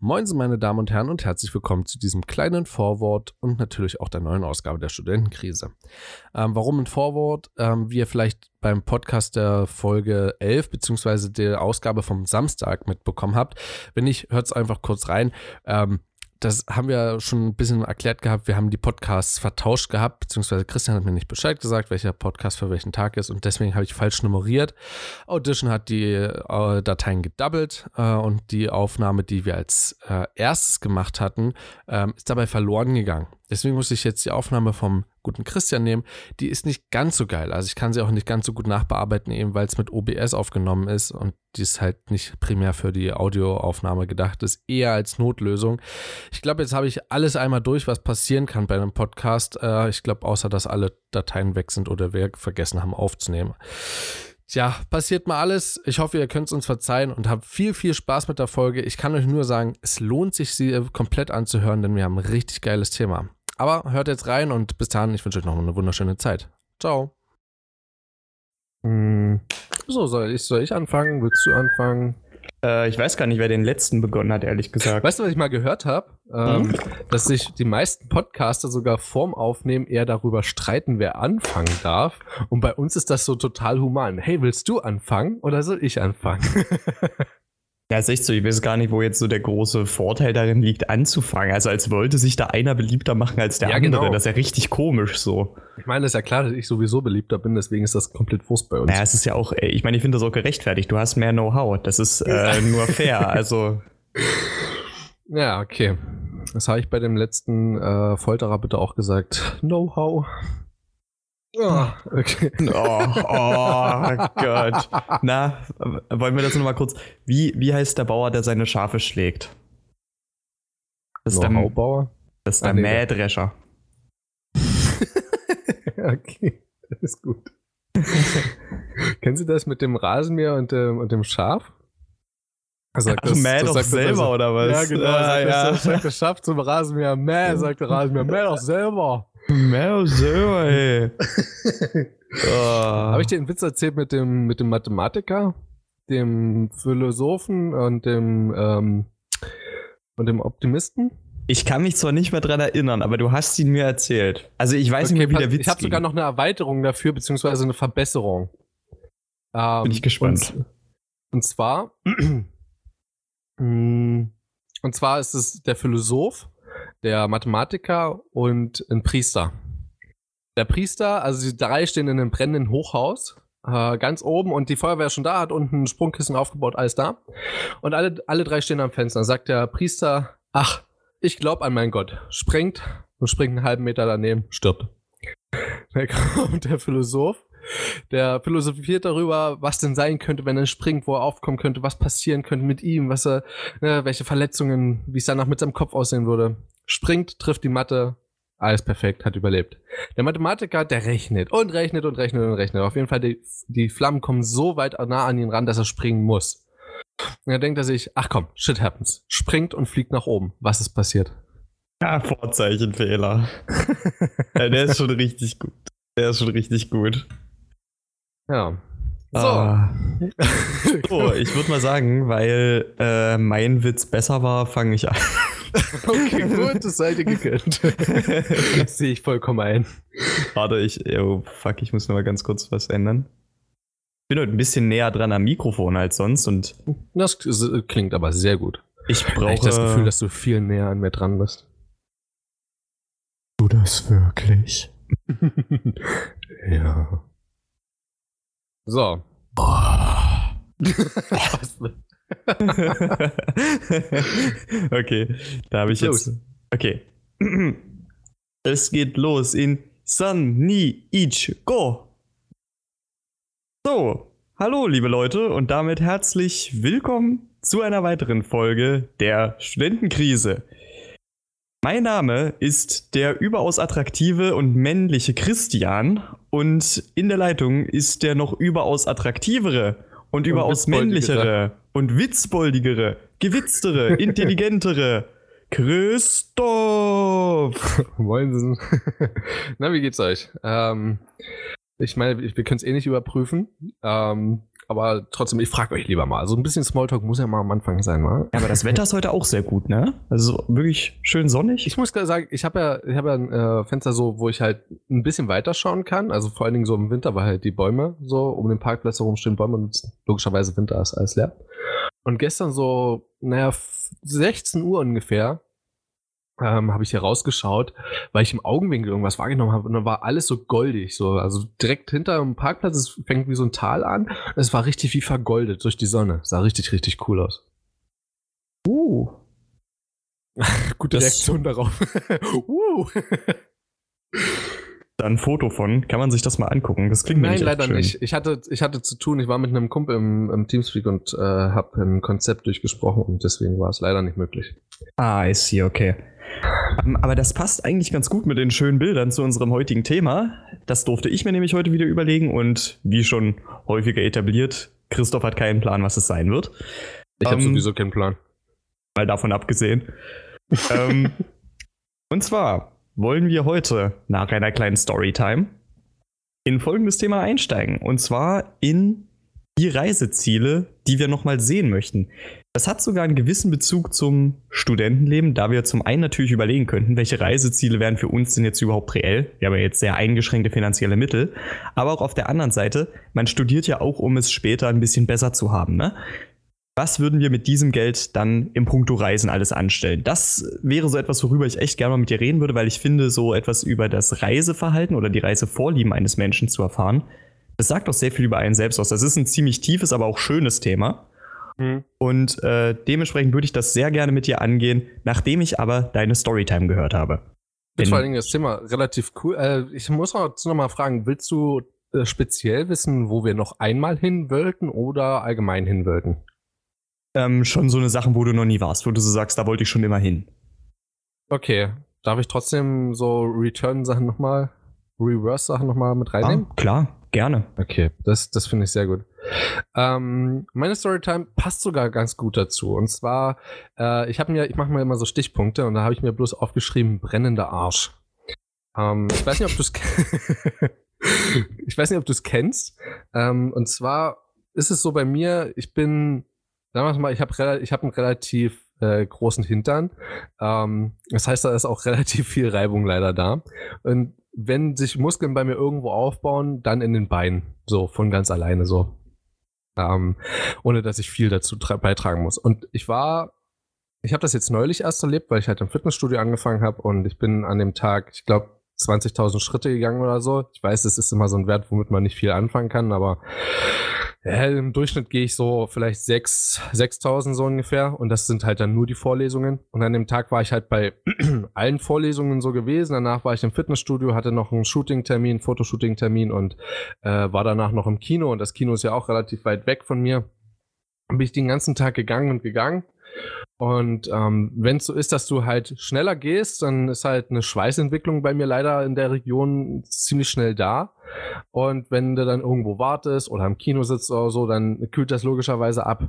Moin, meine Damen und Herren, und herzlich willkommen zu diesem kleinen Vorwort und natürlich auch der neuen Ausgabe der Studentenkrise. Ähm, warum ein Vorwort? Ähm, wie ihr vielleicht beim Podcast der Folge 11 beziehungsweise der Ausgabe vom Samstag mitbekommen habt. Wenn nicht, hört es einfach kurz rein. Ähm, das haben wir schon ein bisschen erklärt gehabt. Wir haben die Podcasts vertauscht gehabt, beziehungsweise Christian hat mir nicht Bescheid gesagt, welcher Podcast für welchen Tag ist und deswegen habe ich falsch nummeriert. Audition hat die äh, Dateien gedoubled äh, und die Aufnahme, die wir als äh, erstes gemacht hatten, ähm, ist dabei verloren gegangen. Deswegen muss ich jetzt die Aufnahme vom guten Christian nehmen. Die ist nicht ganz so geil. Also ich kann sie auch nicht ganz so gut nachbearbeiten, eben weil es mit OBS aufgenommen ist und die ist halt nicht primär für die Audioaufnahme gedacht ist, eher als Notlösung. Ich glaube, jetzt habe ich alles einmal durch, was passieren kann bei einem Podcast. Äh, ich glaube, außer dass alle Dateien weg sind oder wir vergessen haben aufzunehmen. Tja, passiert mal alles. Ich hoffe, ihr könnt es uns verzeihen und habt viel, viel Spaß mit der Folge. Ich kann euch nur sagen, es lohnt sich, sie komplett anzuhören, denn wir haben ein richtig geiles Thema. Aber hört jetzt rein und bis dahin, ich wünsche euch noch eine wunderschöne Zeit. Ciao. Hm. So, soll ich, soll ich anfangen? Willst du anfangen? Äh, ich weiß gar nicht, wer den letzten begonnen hat, ehrlich gesagt. Weißt du, was ich mal gehört habe? Ähm, hm? Dass sich die meisten Podcaster sogar vorm Aufnehmen eher darüber streiten, wer anfangen darf. Und bei uns ist das so total human. Hey, willst du anfangen oder soll ich anfangen? Ja, ist echt so. Ich weiß gar nicht, wo jetzt so der große Vorteil darin liegt, anzufangen. Also als wollte sich da einer beliebter machen als der ja, andere. Genau. Das ist ja richtig komisch so. Ich meine, das ist ja klar, dass ich sowieso beliebter bin, deswegen ist das komplett Wurst bei uns. Ja, es ist ja auch, ich meine, ich finde das auch gerechtfertigt. Du hast mehr Know-how. Das ist äh, nur fair. Also. Ja, okay. Das habe ich bei dem letzten äh, Folterer bitte auch gesagt. Know-how. Oh, okay. oh, oh Gott. Na, wollen wir das nochmal kurz. Wie, wie heißt der Bauer, der seine Schafe schlägt? Das ist der Bauer. Das ist der ah, nee, Mähdrescher. okay, das ist gut. Kennen Sie das mit dem Rasenmäher und dem, und dem Schaf? Sagt Ach, das, mäh doch selber, das, oder was? Ja, genau. Ah, sagt, ja. Das, sagt das Schaf zum Rasenmäher. Mäh, sagt der Rasenmäher. Mäh doch selber. Mehr selber, ey. oh. Habe ich dir einen Witz erzählt mit dem, mit dem Mathematiker, dem Philosophen und dem, ähm, und dem Optimisten? Ich kann mich zwar nicht mehr dran erinnern, aber du hast ihn mir erzählt. Also ich weiß okay, nicht mehr, wie der Witz Ich habe sogar noch eine Erweiterung dafür, beziehungsweise eine Verbesserung. Ähm, Bin ich gespannt. Und, und zwar, und zwar ist es der Philosoph, der Mathematiker und ein Priester. Der Priester, also die drei stehen in einem brennenden Hochhaus, äh, ganz oben und die Feuerwehr ist schon da, hat unten ein Sprungkissen aufgebaut, alles da. Und alle, alle drei stehen am Fenster. Sagt der Priester, ach, ich glaube an meinen Gott. Springt und springt einen halben Meter daneben, stirbt. Dann kommt der Philosoph der philosophiert darüber, was denn sein könnte, wenn er springt, wo er aufkommen könnte, was passieren könnte mit ihm, was er, ne, welche Verletzungen, wie es danach mit seinem Kopf aussehen würde. Springt, trifft die Matte, alles perfekt, hat überlebt. Der Mathematiker, der rechnet und rechnet und rechnet und rechnet. Auf jeden Fall, die, die Flammen kommen so weit nah an ihn ran, dass er springen muss. Und dann denkt er sich, ach komm, shit happens. Springt und fliegt nach oben. Was ist passiert? Ja, Vorzeichenfehler. ja, der ist schon richtig gut. Der ist schon richtig gut. Ja. So. Ah. so ich würde mal sagen, weil äh, mein Witz besser war, fange ich an. okay, gut, das seid ihr gegönnt. das sehe ich vollkommen ein. Warte, ich, oh, fuck, ich muss noch mal ganz kurz was ändern. Ich bin heute ein bisschen näher dran am Mikrofon als sonst und. Das klingt aber sehr gut. Ich brauche. Ich das Gefühl, dass du viel näher an mir dran bist. Du das wirklich? ja. So. Boah. okay, da habe ich jetzt. Okay. Es geht los in San, Ni, Ich, Go. So, hallo liebe Leute und damit herzlich willkommen zu einer weiteren Folge der Studentenkrise. Mein Name ist der überaus attraktive und männliche Christian und in der Leitung ist der noch überaus attraktivere und, und überaus männlichere und witzboldigere, gewitztere, intelligentere Christoph. Moin. Na, wie geht's euch? Ähm, ich meine, wir können es eh nicht überprüfen. Ähm, aber trotzdem, ich frage euch lieber mal. So ein bisschen Smalltalk muss ja mal am Anfang sein, wa? Ja, aber das Wetter ist heute auch sehr gut, ne? Also wirklich schön sonnig. Ich muss gerade sagen, ich habe ja, ich habe ja ein äh, Fenster so, wo ich halt ein bisschen weiter schauen kann. Also vor allen Dingen so im Winter, weil halt die Bäume so um den Parkplatz herum stehen Bäume und logischerweise Winter ist alles leer. Und gestern so, naja, 16 Uhr ungefähr, ähm, habe ich hier rausgeschaut, weil ich im Augenwinkel irgendwas wahrgenommen habe und dann war alles so goldig, so also direkt hinter dem Parkplatz, es fängt wie so ein Tal an, es war richtig wie vergoldet durch die Sonne, sah richtig richtig cool aus. Uh. Gute Das- Reaktion darauf. uh. Da ein Foto von. Kann man sich das mal angucken? Das klingt Nein, leider schön. nicht. Ich hatte, ich hatte zu tun, ich war mit einem Kumpel im, im Teamspeak und äh, habe ein Konzept durchgesprochen und deswegen war es leider nicht möglich. Ah, ist hier, okay. Ähm, Aber das passt eigentlich ganz gut mit den schönen Bildern zu unserem heutigen Thema. Das durfte ich mir nämlich heute wieder überlegen und wie schon häufiger etabliert, Christoph hat keinen Plan, was es sein wird. Ich habe Ähm, sowieso keinen Plan. Mal davon abgesehen. ähm, und zwar wollen wir heute nach einer kleinen Storytime in folgendes Thema einsteigen. Und zwar in die Reiseziele, die wir nochmal sehen möchten. Das hat sogar einen gewissen Bezug zum Studentenleben, da wir zum einen natürlich überlegen könnten, welche Reiseziele wären für uns denn jetzt überhaupt reell. Wir haben ja jetzt sehr eingeschränkte finanzielle Mittel. Aber auch auf der anderen Seite, man studiert ja auch, um es später ein bisschen besser zu haben. Ne? Was würden wir mit diesem Geld dann im Punkto Reisen alles anstellen? Das wäre so etwas, worüber ich echt gerne mal mit dir reden würde, weil ich finde, so etwas über das Reiseverhalten oder die Reisevorlieben eines Menschen zu erfahren, das sagt auch sehr viel über einen selbst aus. Das ist ein ziemlich tiefes, aber auch schönes Thema. Hm. Und äh, dementsprechend würde ich das sehr gerne mit dir angehen, nachdem ich aber deine Storytime gehört habe. Finde vor allen Dingen das Thema relativ cool. Äh, ich muss auch noch mal fragen, willst du äh, speziell wissen, wo wir noch einmal hin wollten oder allgemein hin wollten? Ähm, schon so eine Sachen, wo du noch nie warst, wo du so sagst, da wollte ich schon immer hin. Okay, darf ich trotzdem so Return-Sachen nochmal, Reverse-Sachen nochmal mit reinnehmen? Ah, klar, gerne. Okay, das, das finde ich sehr gut. Ähm, meine Storytime passt sogar ganz gut dazu. Und zwar, äh, ich habe mir, ich mache mir immer so Stichpunkte und da habe ich mir bloß aufgeschrieben, brennender Arsch. Ähm, ich weiß nicht, ob du es Ich weiß nicht, ob du es kennst. Ähm, und zwar ist es so bei mir, ich bin, sagen wir mal, ich habe hab einen relativ äh, großen Hintern. Ähm, das heißt, da ist auch relativ viel Reibung leider da. Und wenn sich Muskeln bei mir irgendwo aufbauen, dann in den Beinen. So, von ganz alleine so. Ähm, ohne dass ich viel dazu tra- beitragen muss. Und ich war, ich habe das jetzt neulich erst erlebt, weil ich halt im Fitnessstudio angefangen habe und ich bin an dem Tag, ich glaube, 20.000 Schritte gegangen oder so. Ich weiß, es ist immer so ein Wert, womit man nicht viel anfangen kann, aber ja, im Durchschnitt gehe ich so vielleicht 6, 6.000 so ungefähr und das sind halt dann nur die Vorlesungen. Und an dem Tag war ich halt bei allen Vorlesungen so gewesen. Danach war ich im Fitnessstudio, hatte noch einen Shooting-Termin, Fotoshooting-Termin und äh, war danach noch im Kino und das Kino ist ja auch relativ weit weg von mir. Bin ich den ganzen Tag gegangen und gegangen. Und ähm, wenn es so ist, dass du halt schneller gehst, dann ist halt eine Schweißentwicklung bei mir leider in der Region ziemlich schnell da. Und wenn du dann irgendwo wartest oder im Kino sitzt oder so, dann kühlt das logischerweise ab.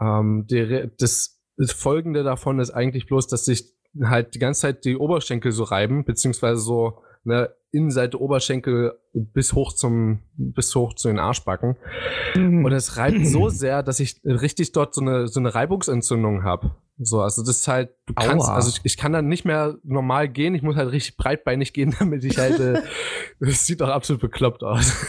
Ähm, die, das, das Folgende davon ist eigentlich bloß, dass sich halt die ganze Zeit die Oberschenkel so reiben, beziehungsweise so eine Innenseite Oberschenkel bis hoch zum, bis hoch zu den Arschbacken. Und es reibt so sehr, dass ich richtig dort so eine, so eine Reibungsentzündung habe. So, also das ist halt, du kannst, Aua. also ich, ich kann dann nicht mehr normal gehen, ich muss halt richtig breitbeinig gehen, damit ich halt, äh, das sieht doch absolut bekloppt aus.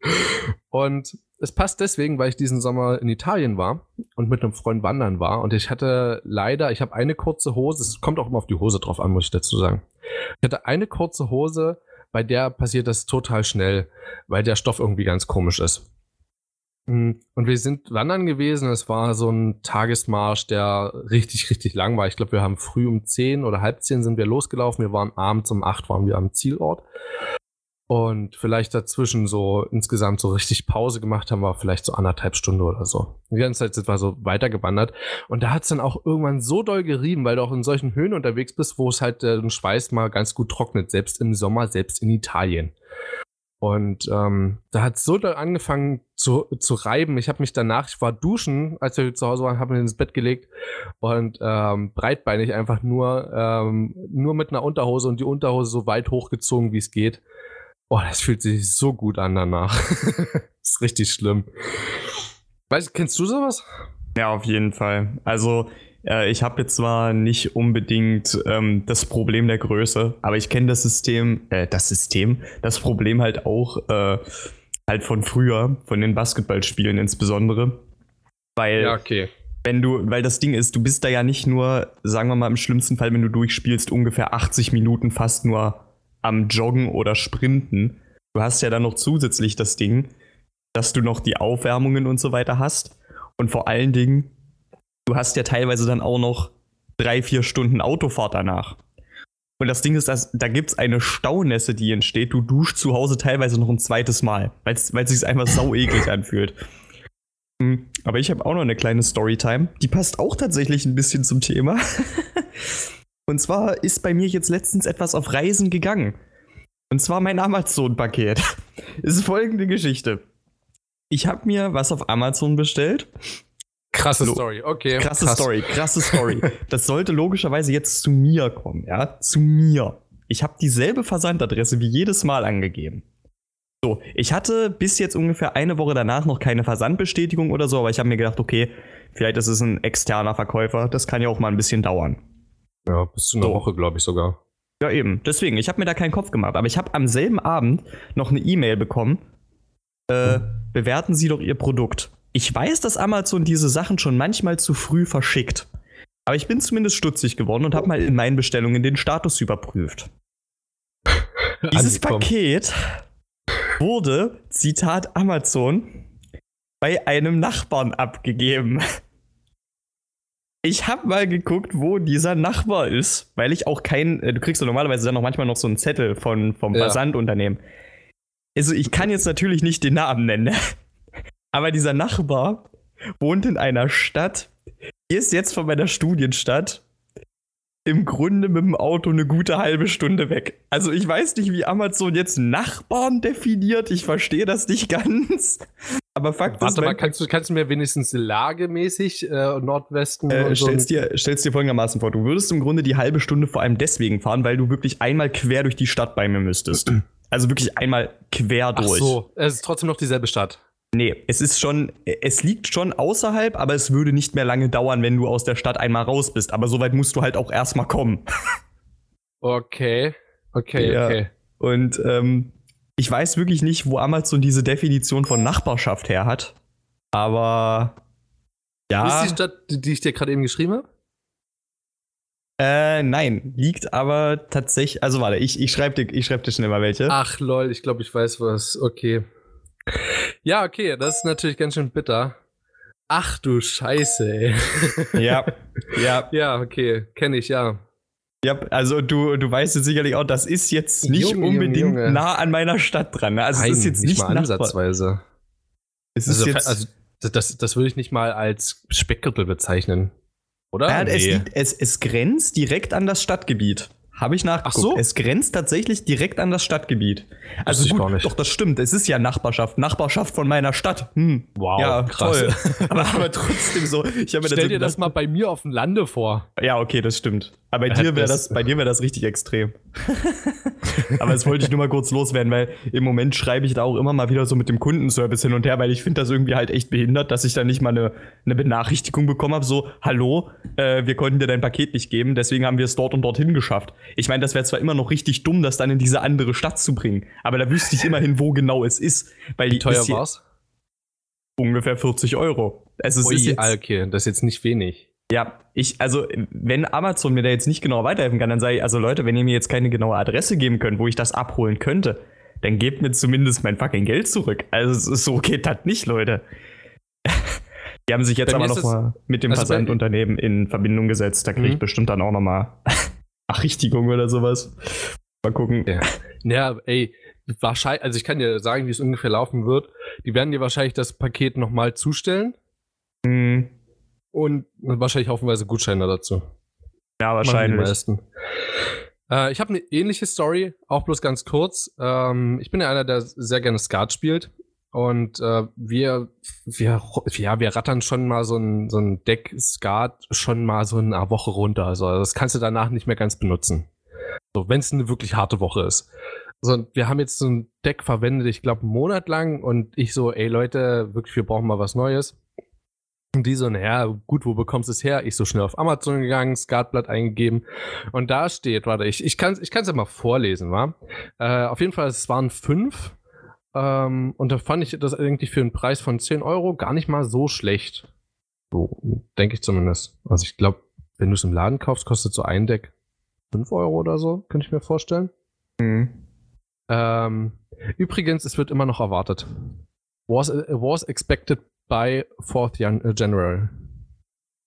und es passt deswegen, weil ich diesen Sommer in Italien war und mit einem Freund wandern war und ich hatte leider, ich habe eine kurze Hose, es kommt auch immer auf die Hose drauf an, muss ich dazu sagen. Ich hatte eine kurze Hose, bei der passiert das total schnell, weil der Stoff irgendwie ganz komisch ist. Mm, Und wir sind wandern gewesen. Es war so ein Tagesmarsch, der richtig, richtig lang war. Ich glaube, wir haben früh um 10 oder halb 10 sind wir losgelaufen. Wir waren abends um 8 waren wir am Zielort. Und vielleicht dazwischen so insgesamt so richtig Pause gemacht haben wir vielleicht so anderthalb Stunden oder so. Die ganze Zeit sind wir so weitergewandert. Und da hat es dann auch irgendwann so doll gerieben, weil du auch in solchen Höhen unterwegs bist, wo es halt äh, den Schweiß mal ganz gut trocknet, selbst im Sommer, selbst in Italien. Und ähm, da hat es so doll angefangen zu, zu reiben. Ich habe mich danach, ich war duschen, als wir zu Hause waren, habe mich ins Bett gelegt und ähm, breitbeinig einfach nur, ähm, nur mit einer Unterhose und die Unterhose so weit hochgezogen, wie es geht. Boah, das fühlt sich so gut an danach. ist richtig schlimm. Weißt, kennst du sowas? Ja, auf jeden Fall. Also, äh, ich habe jetzt zwar nicht unbedingt ähm, das Problem der Größe, aber ich kenne das System, äh, das System, das Problem halt auch äh, halt von früher, von den Basketballspielen insbesondere. Weil, Ja, okay. wenn du, weil das Ding ist, du bist da ja nicht nur, sagen wir mal im schlimmsten Fall, wenn du durchspielst, ungefähr 80 Minuten fast nur am Joggen oder Sprinten. Du hast ja dann noch zusätzlich das Ding, dass du noch die Aufwärmungen und so weiter hast. Und vor allen Dingen, du hast ja teilweise dann auch noch drei, vier Stunden Autofahrt danach. Und das Ding ist, dass, da gibt es eine Staunässe, die entsteht. Du duschst zu Hause teilweise noch ein zweites Mal, weil es sich einfach sau eklig anfühlt. Hm, Aber ich habe auch noch eine kleine Storytime. Die passt auch tatsächlich ein bisschen zum Thema. Und zwar ist bei mir jetzt letztens etwas auf Reisen gegangen. Und zwar mein Amazon-Paket. Ist folgende Geschichte. Ich habe mir was auf Amazon bestellt. Krasse Lo- Story, okay. Krasse krass. Story, krasse Story. Das sollte logischerweise jetzt zu mir kommen, ja? Zu mir. Ich habe dieselbe Versandadresse wie jedes Mal angegeben. So, ich hatte bis jetzt ungefähr eine Woche danach noch keine Versandbestätigung oder so, aber ich habe mir gedacht, okay, vielleicht ist es ein externer Verkäufer, das kann ja auch mal ein bisschen dauern. Ja, bis zu einer So. Woche, glaube ich sogar. Ja, eben. Deswegen, ich habe mir da keinen Kopf gemacht. Aber ich habe am selben Abend noch eine E-Mail bekommen. Äh, bewerten Sie doch Ihr Produkt. Ich weiß, dass Amazon diese Sachen schon manchmal zu früh verschickt. Aber ich bin zumindest stutzig geworden und habe mal in meinen Bestellungen den Status überprüft. Dieses. Paket wurde, Zitat Amazon, bei einem Nachbarn abgegeben. Ich habe mal geguckt, wo dieser Nachbar ist, weil ich auch kein, äh, du kriegst ja normalerweise dann noch manchmal noch so einen Zettel von, vom Ja. Versandunternehmen. Also ich kann jetzt natürlich nicht den Namen nennen, aber dieser Nachbar wohnt in einer Stadt, ist jetzt von meiner Studienstadt im Grunde mit dem Auto eine gute halbe Stunde weg. Also ich weiß nicht, wie Amazon jetzt Nachbarn definiert. Ich verstehe das nicht ganz. Aber Fakt ist, Warte mal, mein- kannst du, kannst du mir wenigstens lagemäßig äh, Nordwesten äh, und so stellst, dir, stellst dir folgendermaßen vor, du würdest im Grunde die halbe Stunde vor allem deswegen fahren, weil du wirklich einmal quer durch die Stadt bei mir müsstest. Also wirklich einmal quer Ach durch. so, es ist trotzdem noch dieselbe Stadt. Nee, es ist schon, es liegt schon außerhalb, aber es würde nicht mehr lange dauern, wenn du aus der Stadt einmal raus bist. Aber soweit musst du halt auch erstmal kommen. Okay, okay, Ja. okay. Und ähm, ich weiß wirklich nicht, wo Amazon diese Definition von Nachbarschaft her hat. Aber ja. ist die Stadt, die, die ich dir gerade eben geschrieben habe? Äh, nein, liegt aber tatsächlich. Also warte, ich, ich schreibe dir, ich schreib dir schnell mal welche. Ach lol, ich glaube, ich weiß was. Okay. Ja, okay, das ist natürlich ganz schön bitter. Ach du Scheiße, ey. Ja, ja, ja, okay, kenne ich, ja. Ja. Also du, du weißt jetzt sicherlich auch, das ist jetzt nicht Junge, unbedingt Junge. nah an meiner Stadt dran. Ne? Also es ist jetzt nicht, mal Nachbar- ansatzweise. Es ist Also, jetzt. also das, das würde ich nicht mal als Speckgürtel bezeichnen. Oder? Ja, es, Nee. liegt, es, es grenzt direkt an das Stadtgebiet. Habe ich nachgeguckt. Ach so? Es grenzt tatsächlich direkt an das Stadtgebiet. Also ich gut, gar nicht. doch, das stimmt. Es ist ja Nachbarschaft. Nachbarschaft von meiner Stadt. Hm. Wow, ja, krass. toll. aber, aber trotzdem so. Ich habe mir Stell dir das mal bei mir auf dem Lande vor. Ja, okay, das stimmt. Aber bei dir wäre das- bei dir wäre das richtig extrem. Aber das wollte ich nur mal kurz loswerden, weil im Moment schreibe ich da auch immer mal wieder so mit dem Kundenservice hin und her, weil ich finde das irgendwie halt echt behindert, dass ich da nicht mal eine, eine Benachrichtigung bekommen habe, so, hallo, äh, wir konnten dir dein Paket nicht geben, deswegen haben wir es dort und dorthin geschafft. Ich meine, das wäre zwar immer noch richtig dumm, das dann in diese andere Stadt zu bringen, aber da wüsste ich immerhin, wo genau es ist. Weil Wie teuer ist war's? Ungefähr 40 Euro. Also es Ui, ist jetzt, okay, das ist jetzt nicht wenig. Ja, ich, also, wenn Amazon mir da jetzt nicht genau weiterhelfen kann, dann sage ich, also Leute, wenn ihr mir jetzt keine genaue Adresse geben könnt, wo ich das abholen könnte, dann gebt mir zumindest mein fucking Geld zurück. Also, so geht das nicht, Leute. Die haben sich jetzt aber ist noch es- mal mit dem also Versandunternehmen in Verbindung gesetzt. Da kriege ich Mhm. bestimmt dann auch noch mal Nachrichtigung oder sowas. Mal gucken. Ja. Ja, ey, wahrscheinlich, also ich kann dir sagen, wie es ungefähr laufen wird. Die werden dir wahrscheinlich das Paket nochmal zustellen Hm, und wahrscheinlich haufenweise Gutscheine dazu. ja, Machen die wahrscheinlich. meisten. Äh, ich habe eine ähnliche Story, auch bloß ganz kurz. Ähm, ich bin ja einer, der sehr gerne Skat spielt. Und äh, wir, wir, ja, wir rattern schon mal so ein, so ein Deck Skat schon mal so eine Woche runter. Also das kannst du danach nicht mehr ganz benutzen. So, wenn es eine wirklich harte Woche ist. So, und wir haben jetzt so ein Deck verwendet, ich glaube, einen Monat lang. Und ich so, ey Leute, wirklich, wir brauchen mal was Neues. Und die so, naja, gut, wo bekommst du es her? Ich so schnell auf Amazon gegangen, Skatblatt eingegeben. Und da steht, warte, ich, ich kann es ich kann's ja mal vorlesen, wa? Äh, auf jeden Fall, es waren fünf. Ähm, und da fand ich das eigentlich für einen Preis von 10 Euro gar nicht mal so schlecht. So, denke ich zumindest. Also ich glaube, wenn du es im Laden kaufst, kostet so ein Deck 5 Euro oder so, könnte ich mir vorstellen. Mhm. Ähm, übrigens, es wird immer noch erwartet. Was, was expected by 4th Jan äh, General.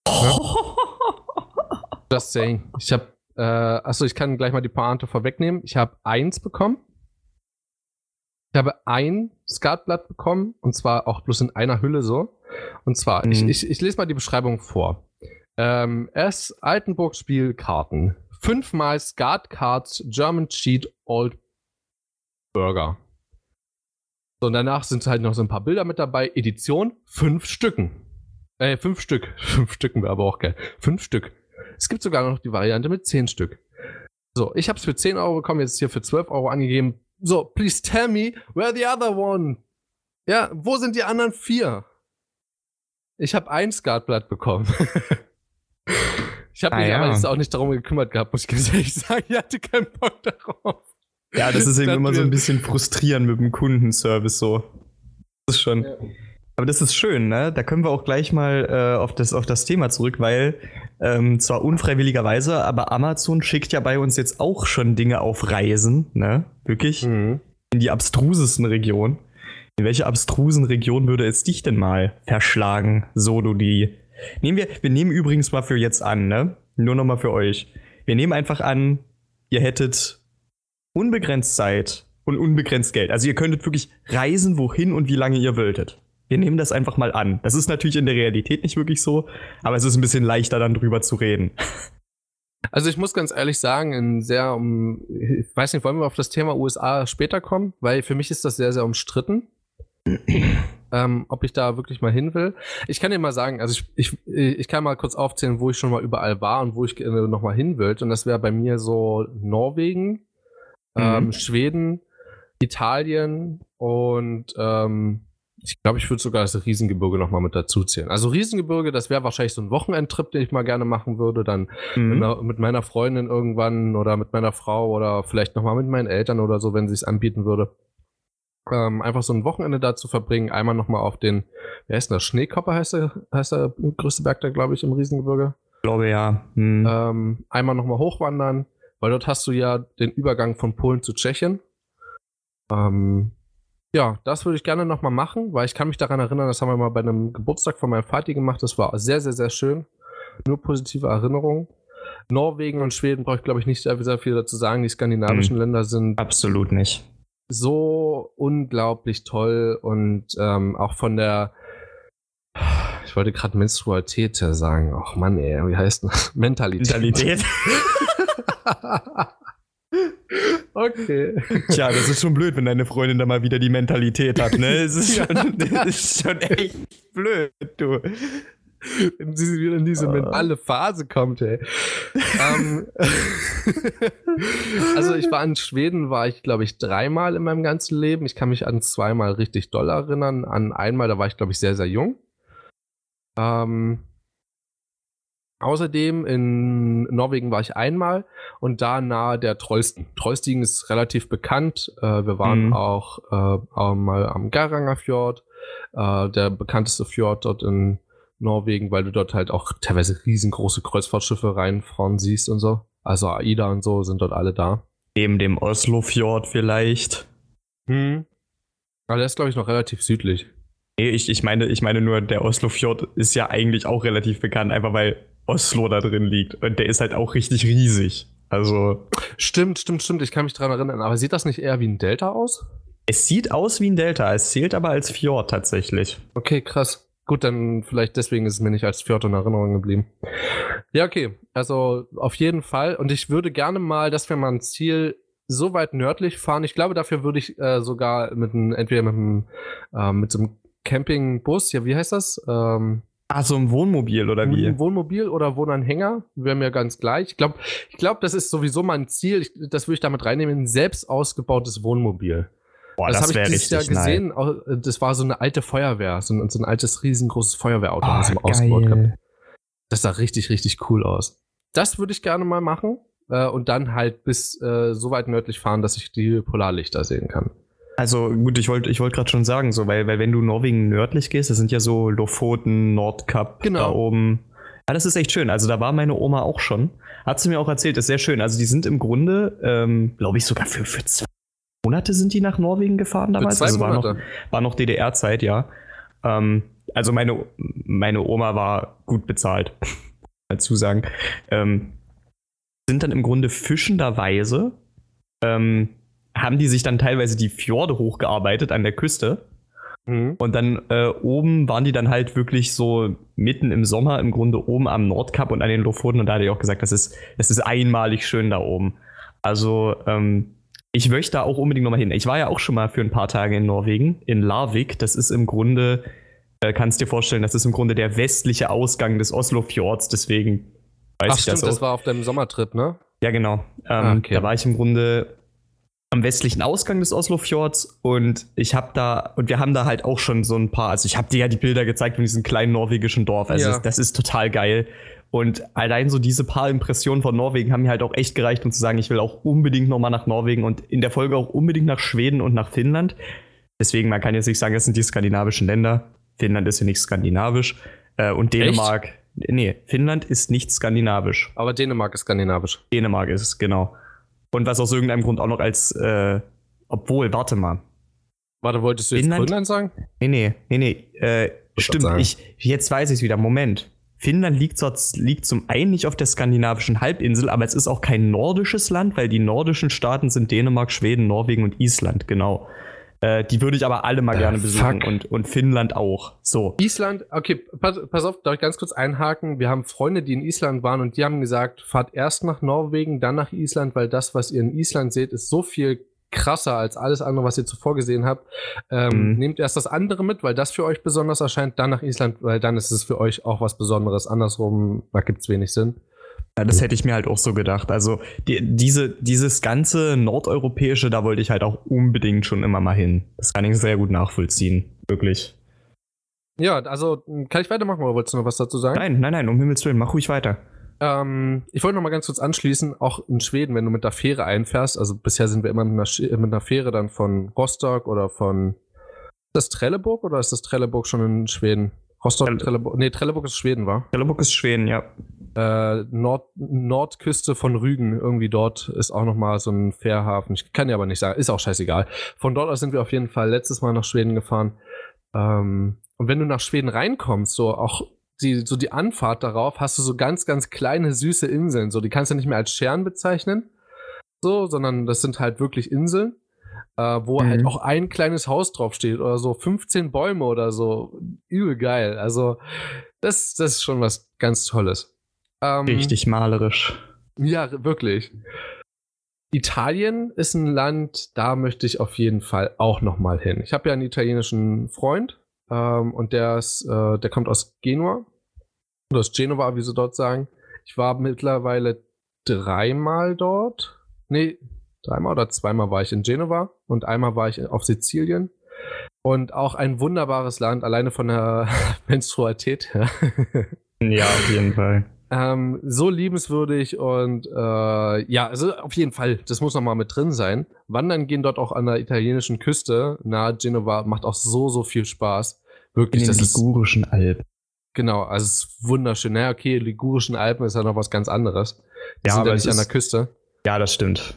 Just saying. Ich habe, äh, achso, ich kann gleich mal die Pointe vorwegnehmen. Ich habe eins bekommen. Ich habe ein Skatblatt bekommen und zwar auch bloß in einer Hülle so. Und zwar, Mhm. ich, ich, ich lese mal die Beschreibung vor. Ähm, S. Altenburg Spielkarten. Fünfmal Skat Cards German Cheat Old Burger. So, und danach sind halt noch so ein paar Bilder mit dabei. Edition, fünf Stücken. Äh, fünf Stück. Fünf Stücken wäre aber auch geil. Fünf Stück. Es gibt sogar noch die Variante mit zehn Stück. So, ich habe es für 10 Euro bekommen, jetzt ist hier für 12 Euro angegeben. So, please tell me where the other one. Ja, wo sind die anderen vier? Ich habe ein Skatblatt bekommen. ich habe Ah, mich ja. aber jetzt auch nicht darum gekümmert gehabt, muss ich ganz ehrlich sagen. Ich hatte keinen Bock darauf. Ja, das ist eben immer so ein bisschen frustrierend mit dem Kundenservice so. Das ist schon. Ja. Aber das ist schön, ne? Da können wir auch gleich mal äh, auf, das, auf das Thema zurück, weil ähm, zwar unfreiwilligerweise, aber Amazon schickt ja bei uns jetzt auch schon Dinge auf Reisen, ne? Wirklich? Mhm. In die abstrusesten Regionen. In welche abstrusen Region würde es dich denn mal verschlagen, so du die? Nehmen wir, wir nehmen übrigens mal für jetzt an, ne? Nur noch mal für euch. Wir nehmen einfach an, ihr hättet unbegrenzt Zeit und unbegrenzt Geld. Also ihr könntet wirklich reisen, wohin und wie lange ihr wolltet. Wir nehmen das einfach mal an. Das ist natürlich in der Realität nicht wirklich so, aber es ist ein bisschen leichter dann drüber zu reden. Also ich muss ganz ehrlich sagen, in sehr um, ich weiß nicht, wollen wir auf das Thema USA später kommen, weil für mich ist das sehr, sehr umstritten. ähm, ob ich da wirklich mal hin will. Ich kann dir mal sagen, also ich, ich, ich kann mal kurz aufzählen, wo ich schon mal überall war und wo ich äh, noch mal hin will. Und das wäre bei mir so Norwegen, ähm, Mhm. Schweden, Italien und ähm, ich glaube, ich würde sogar das Riesengebirge noch mal mit dazu zählen. Also Riesengebirge, das wäre wahrscheinlich so ein Wochenendtrip, den ich mal gerne machen würde. Dann mit, Mhm. einer, mit meiner Freundin irgendwann oder mit meiner Frau oder vielleicht nochmal mit meinen Eltern oder so, wenn sie es anbieten würde. Ähm, einfach so ein Wochenende da zu verbringen, einmal nochmal auf den, wer heißt denn das? Schneekopper heißt der, heißt der größte Berg da, glaube ich, im Riesengebirge. Ich glaube ja. Mhm. Ähm, einmal nochmal hochwandern, weil dort hast du ja den Übergang von Polen zu Tschechien. Ähm, ja, das würde ich gerne nochmal machen, weil ich kann mich daran erinnern, das haben wir mal bei einem Geburtstag von meinem Vati gemacht. Das war sehr, sehr, sehr schön. Nur positive Erinnerungen. Norwegen und Schweden brauche ich, glaube ich, nicht sehr, viel dazu sagen. Die skandinavischen Länder sind Absolut nicht. so unglaublich toll und ähm, auch von der, ich wollte gerade Menstrualität sagen. Ach Mann, ey, wie heißt das? Mentalität. Mentalität. okay. Tja, das ist schon blöd, wenn deine Freundin da mal wieder die Mentalität hat, ne? Es ist schon, das ist schon echt blöd, du. Wenn sie wieder in diese Ah. mentale Phase kommt, ey. ähm, also ich war in Schweden, war ich, glaube ich, dreimal in meinem ganzen Leben. Ich kann mich an zweimal richtig doll erinnern. An einmal, da war ich, glaube ich, sehr, sehr jung. Ähm, außerdem in Norwegen war ich einmal und da nahe der Trollsten. Trollstigen ist relativ bekannt. Äh, wir waren Mhm. auch, äh, auch mal am Garanger Fjord, äh, der bekannteste Fjord dort in Norwegen, weil du dort halt auch teilweise riesengroße Kreuzfahrtschiffe reinfahren siehst und so. Also AIDA und so sind dort alle da. Neben dem Oslofjord vielleicht. Hm. Aber der ist, glaube ich, noch relativ südlich. Nee, ich, ich, meine, ich meine nur, der Oslofjord ist ja eigentlich auch relativ bekannt, einfach weil Oslo da drin liegt. Und der ist halt auch richtig riesig. Also, Stimmt, stimmt, stimmt. Ich kann mich dran erinnern. Aber sieht das nicht eher wie ein Delta aus? es sieht aus wie ein Delta, es zählt aber als Fjord tatsächlich. Okay, krass. Gut, dann vielleicht deswegen ist es mir nicht als Fjord in Erinnerung geblieben. Ja, okay. Also auf jeden Fall. Und ich würde gerne mal, dass wir mal ein Ziel so weit nördlich fahren. Ich glaube, dafür würde ich äh, sogar mit einem, entweder mit einem, äh, mit so einem Campingbus, ja, wie heißt das? Ähm, Ach, so ein Wohnmobil oder wie? ein Wohnmobil oder Wohnanhänger, wäre mir ganz gleich. Ich glaube, ich glaub, das ist sowieso mal ein Ziel, ich, das würde ich damit reinnehmen, ein selbst ausgebautes Wohnmobil. Boah, das, das habe ich dieses Jahr gesehen. Au- Das war so eine alte Feuerwehr, so ein, so ein altes, riesengroßes Feuerwehrauto, Ah, was sie mal ausgebaut geil. haben. Das sah richtig, richtig cool aus. Das würde ich gerne mal machen. Äh, und dann halt bis äh, so weit nördlich fahren, dass ich die Polarlichter sehen kann. Also gut, ich wollte ich wollt gerade schon sagen, so, weil, weil wenn du Norwegen nördlich gehst, das sind ja so Lofoten, Nordkap Genau. da oben. Ja, das ist echt schön. Also da war meine Oma auch schon. Hat sie mir auch erzählt, ist sehr schön. Also die sind im Grunde, ähm, glaube ich, sogar für, für zwei Monate sind die nach Norwegen gefahren Für damals. zwei also war noch, war noch DDR-Zeit, ja. Ähm, also meine, meine Oma war gut bezahlt, dazu sagen. Ähm, sind dann im Grunde fischenderweise, ähm, haben die sich dann teilweise die Fjorde hochgearbeitet an der Küste. Mhm. Und dann äh, oben waren die dann halt wirklich so mitten im Sommer im Grunde oben am Nordkap und an den Lofoten. Und da hatte ich auch gesagt, das ist, das ist einmalig schön da oben. Also ähm, ich möchte da auch unbedingt nochmal hin. Ich war ja auch schon mal für ein paar Tage in Norwegen, in Larvik. Das ist im Grunde, äh, kannst dir vorstellen, das ist im Grunde der westliche Ausgang des Oslofjords. Deswegen weiß Ach ich stimmt, das auch. das war auf deinem Sommertrip, ne? Ja, genau. Ähm, Ah, okay. Da war ich im Grunde am westlichen Ausgang des Oslofjords und ich habe da und wir haben da halt auch schon so ein paar, also ich habe dir ja die Bilder gezeigt von diesem kleinen norwegischen Dorf. Also Ja. das, das ist total geil. Und allein so diese paar Impressionen von Norwegen haben mir halt auch echt gereicht, um zu sagen, ich will auch unbedingt nochmal nach Norwegen und in der Folge auch unbedingt nach Schweden und nach Finnland. Deswegen, man kann jetzt nicht sagen, das sind die skandinavischen Länder. Finnland ist ja nicht skandinavisch. Äh, und Dänemark, nee, Finnland ist nicht skandinavisch. Aber Dänemark ist skandinavisch. Dänemark ist es, genau. Und was aus irgendeinem Grund auch noch als, äh, obwohl, warte mal. Warte, wolltest du jetzt Finnland? Grönland sagen? Nee, nee, nee, nee. Äh, stimmt, ich jetzt weiß ich es wieder. Moment. Finnland liegt, dort, liegt zum einen nicht auf der skandinavischen Halbinsel, aber es ist auch kein nordisches Land, weil die nordischen Staaten sind Dänemark, Schweden, Norwegen und Island, genau. Äh, die würde ich aber alle mal The gerne besuchen fuck? und, und Finnland auch. So. Island, okay, pass, pass auf, darf ich ganz kurz einhaken? Wir haben Freunde, die in Island waren und die haben gesagt, fahrt erst nach Norwegen, dann nach Island, weil das, was ihr in Island seht, ist so viel krasser als alles andere, was ihr zuvor gesehen habt. Ähm, Mhm. Nehmt erst das andere mit, weil das für euch besonders erscheint, dann nach Island, weil dann ist es für euch auch was Besonderes. Andersrum, da gibt es wenig Sinn. Ja, das hätte ich mir halt auch so gedacht. Also die, diese, dieses ganze nordeuropäische, da wollte ich halt auch unbedingt schon immer mal hin. Das kann ich sehr gut nachvollziehen. Wirklich. Ja, also kann ich weitermachen oder wolltest du noch was dazu sagen? Nein, nein, nein, um Himmels Willen, mach ruhig weiter. Ähm, ich wollte noch mal ganz kurz anschließen, auch in Schweden, wenn du mit der Fähre einfährst, also bisher sind wir immer mit einer, Sch- mit einer Fähre dann von Rostock oder von ist das Trelleborg oder ist das Trelleborg schon in Schweden? Rostock, Trelle- Trelleborg, nee, Trelleborg ist Schweden, war. Trelleborg ist Schweden, ja. Äh, Nord, Nordküste von Rügen, irgendwie dort ist auch noch mal so ein Fährhafen. Ich kann dir aber nicht sagen, ist auch scheißegal. Von dort aus sind wir auf jeden Fall letztes Mal nach Schweden gefahren. Ähm, und wenn du nach Schweden reinkommst, so auch die, so die Anfahrt darauf, hast du so ganz, ganz kleine, süße Inseln. So, die kannst du nicht mehr als Scheren bezeichnen, so, sondern das sind halt wirklich Inseln, äh, wo Mhm. halt auch ein kleines Haus draufsteht oder so 15 Bäume oder so. Übel geil. Also, das, das ist schon was ganz Tolles. Ähm, Richtig malerisch. ja, wirklich. Italien ist ein Land, da möchte ich auf jeden Fall auch noch mal hin. Ich habe ja einen italienischen Freund ähm, und der ist, äh, der kommt aus Genua oder aus Genova, wie sie dort sagen. Ich war mittlerweile dreimal dort. Nee, dreimal oder zweimal war ich in Genova und einmal war ich auf Sizilien. Und auch ein wunderbares Land, alleine von der Menstrualität her. Ja, auf jeden Fall. Ähm, so liebenswürdig und äh, ja, also auf jeden Fall, das muss noch mal mit drin sein. Wandern gehen dort auch an der italienischen Küste nahe Genova, macht auch so, so viel Spaß. In Wirklich, den das ist ligurischen Alpen. genau, also es ist wunderschön. Naja, okay, ligurischen Alpen ist ja noch was ganz anderes. Die Ja, sind aber ja nicht an ist- der Küste. Ja, das stimmt.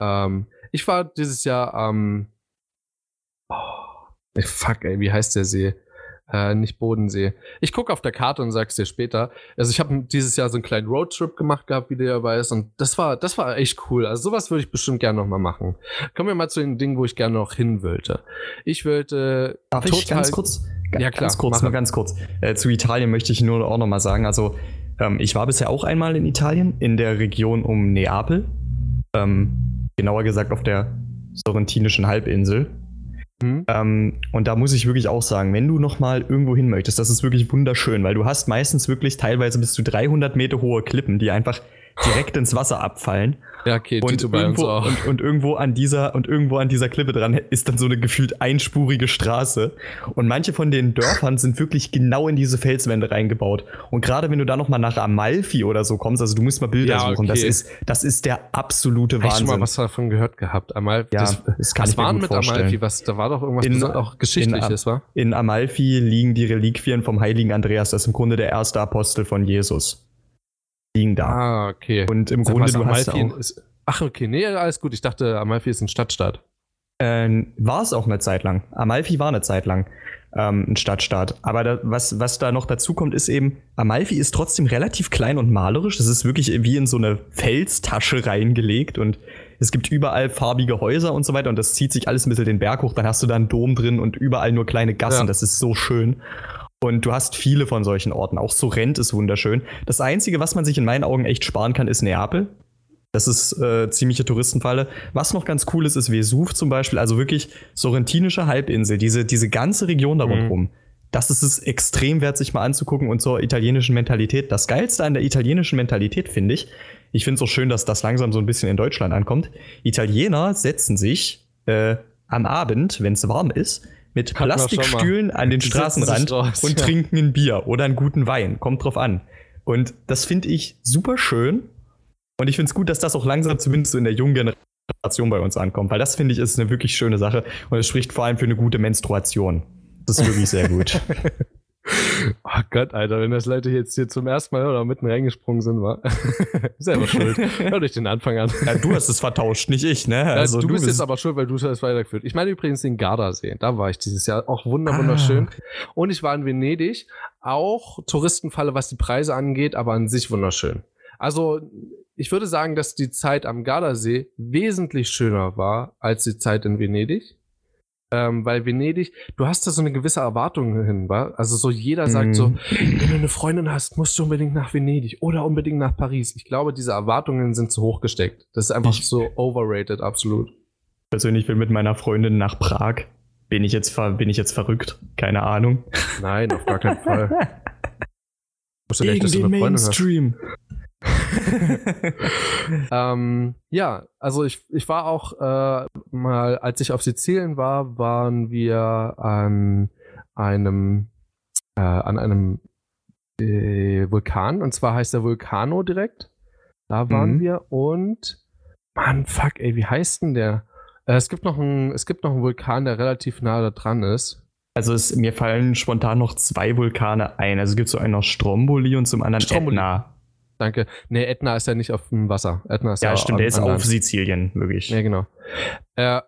Ähm, ich war dieses Jahr am oh, fuck, ey, wie heißt der See? Äh, nicht Bodensee. Ich gucke auf der Karte und sag's dir später. Also ich habe dieses Jahr so einen kleinen Roadtrip gemacht gehabt, wie du ja weißt, und das war, das war echt cool. Also sowas würde ich bestimmt gerne noch mal machen. Kommen wir mal zu den Dingen, wo ich gerne noch hin wollte. Ich wollte Darf ich ganz kurz? Ja, klar, Ganz kurz, nur ganz kurz. Äh, zu Italien möchte ich nur auch noch mal sagen. Also, ähm, ich war bisher auch einmal in Italien, in der Region um Neapel. Ähm, genauer gesagt auf der sorrentinischen Halbinsel. Hm? Ähm, und da muss ich wirklich auch sagen, wenn du noch mal irgendwo hin möchtest, das ist wirklich wunderschön, weil du hast meistens wirklich teilweise bis zu 300 Meter hohe Klippen, die einfach direkt ins Wasser abfallen. Ja, okay, Und irgendwo, auch. und, und irgendwo an dieser und irgendwo an dieser Klippe dran ist dann so eine gefühlt einspurige Straße. Und manche von den Dörfern sind wirklich genau in diese Felswände reingebaut. Und gerade wenn du da noch mal nach Amalfi oder so kommst, also du musst mal Bilder Ja, suchen, das okay. ist das ist der absolute Hab ich schon Wahnsinn. mal was davon gehört gehabt. Amalfi, Ja, das, das kann was ich mir war denn gut mit vorstellen. Amalfi? Was, da war doch irgendwas In- auch Geschichtliches, in- war? In Amalfi liegen die Reliquien vom heiligen Andreas, das ist im Grunde der erste Apostel von Jesus. Liegen da. Ah, okay. Und im Sag Grunde, mal, du hast Amalfi ist, Ach, okay, nee, alles gut. Ich dachte, Amalfi ist ein Stadtstaat. äh, war es auch eine Zeit lang. Amalfi war eine Zeit lang ähm, ein Stadtstaat. Aber da, was, was da noch dazu kommt, ist eben, Amalfi ist trotzdem relativ klein und malerisch. Es ist wirklich wie in so eine Felstasche reingelegt und es gibt überall farbige Häuser und so weiter und das zieht sich alles ein bisschen den Berg hoch. Dann hast du da einen Dom drin und überall nur kleine Gassen. Ja. Das ist so schön. Und du hast viele von solchen Orten. Auch Sorrent ist wunderschön. Das Einzige, was man sich in meinen Augen echt sparen kann, ist Neapel. Das ist äh, ziemliche Touristenfalle. Was noch ganz cool ist, ist Vesuv zum Beispiel. Also wirklich sorrentinische Halbinsel. Diese, diese ganze Region da Mhm. rundherum. Das ist es extrem wert, sich mal anzugucken und zur italienischen Mentalität. Das Geilste an der italienischen Mentalität finde ich, ich finde es auch schön, dass das langsam so ein bisschen in Deutschland ankommt. Italiener setzen sich äh, am Abend, wenn es warm ist, mit Hatten Plastikstühlen an den Straßenrand raus, und ja. trinken ein Bier oder einen guten Wein. Kommt drauf an. Und das finde ich super schön. Und ich finde es gut, dass das auch langsam zumindest so in der jungen Generation bei uns ankommt, weil das finde ich ist eine wirklich schöne Sache und es spricht vor allem für eine gute Menstruation. Das ist wirklich sehr gut. Oh Gott, Alter, wenn das Leute jetzt hier zum ersten Mal oder mitten reingesprungen sind, war selber schuld. Hör dich den Anfang an. ja, du hast es vertauscht, nicht ich, ne? Also, du, bist jetzt aber schuld, weil du es weitergeführt. Ich meine übrigens den Gardasee. Da war ich dieses Jahr auch Ah, wunderschön. Und ich war in Venedig. Auch Touristenfalle, was die Preise angeht, aber an sich wunderschön. Also, ich würde sagen, dass die Zeit am Gardasee wesentlich schöner war als die Zeit in Venedig. Ähm, weil Venedig, du hast da so eine gewisse Erwartung hin, wa? Also so jeder sagt so, Mhm. wenn du eine Freundin hast, musst du unbedingt nach Venedig oder unbedingt nach Paris. Ich glaube, diese Erwartungen sind zu hoch gesteckt. Das ist einfach Ich- so overrated, absolut. persönlich will mit meiner Freundin nach Prag. Bin ich jetzt bin ich jetzt verrückt? Keine Ahnung. Nein, auf gar keinen Fall. Musst du gleich, Freundin hast. Ähm, ja, also ich, ich war auch äh, mal, als ich auf Sizilien war, waren wir an einem äh, an einem äh, Vulkan und zwar heißt der Vulcano direkt. Da waren Mhm. wir und Mann, fuck, ey, wie heißt denn der? Äh, es gibt noch einen, es gibt noch einen Vulkan, der relativ nah da dran ist. Also es, mir fallen spontan noch zwei Vulkane ein. Also es gibt so einen aus Stromboli und zum anderen Stromboli. Etna. Danke. Nee, Etna ist ja nicht auf dem Wasser. Etna ist Ja, ja stimmt, der ist auf. Sizilien, wirklich. Ja, genau. Äh,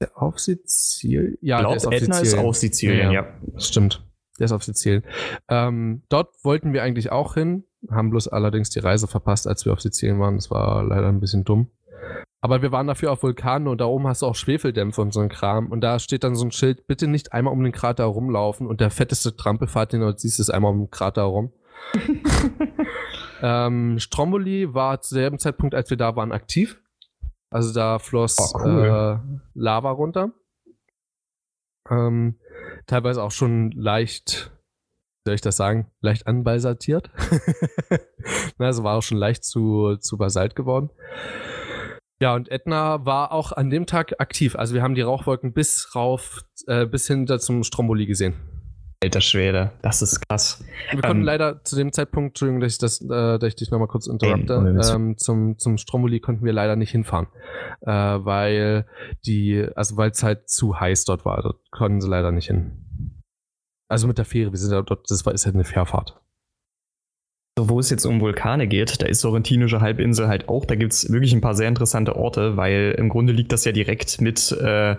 der auf Sizilien? Ja, ich der ist auf Etna ist Sizilien. auf Sizilien, Ja, ja. Stimmt. Der ist auf Sizilien. Ähm, dort wollten wir eigentlich auch hin, haben bloß allerdings die Reise verpasst, als wir auf Sizilien waren. Das war leider ein bisschen dumm. Aber wir waren dafür auf Vulkanen und da oben hast du auch Schwefeldämpfe und so ein Kram. Und da steht dann so ein Schild, bitte nicht einmal um den Krater rumlaufen. Und der fetteste Trampelfahrt, den du siehst, ist einmal um den Krater rum. ähm, Stromboli war zu dem Zeitpunkt, als wir da waren, aktiv. Also da floss Oh, cool. äh, Lava runter. Ähm, teilweise auch schon leicht, wie soll ich das sagen, leicht anbalsatiert. also war auch schon leicht zu, zu Basalt geworden. Ja, und Etna war auch an dem Tag aktiv. Also wir haben die Rauchwolken bis rauf, äh, bis hinter zum Stromboli gesehen. Alter Schwede, das ist krass. Wir konnten Ähm, leider zu dem Zeitpunkt, Entschuldigung, dass ich, das, äh, dass ich dich nochmal kurz interrupte, ähm, zum, zum Stromboli konnten wir leider nicht hinfahren, äh, weil die, also weil es halt zu heiß dort war, dort konnten sie leider nicht hin. Also mit der Fähre, wir sind ja dort, das war, ist halt eine Fährfahrt. So, wo es jetzt um Vulkane geht, da ist sorrentinische Halbinsel halt auch. Da gibt es wirklich ein paar sehr interessante Orte, weil im Grunde liegt das ja direkt mit äh,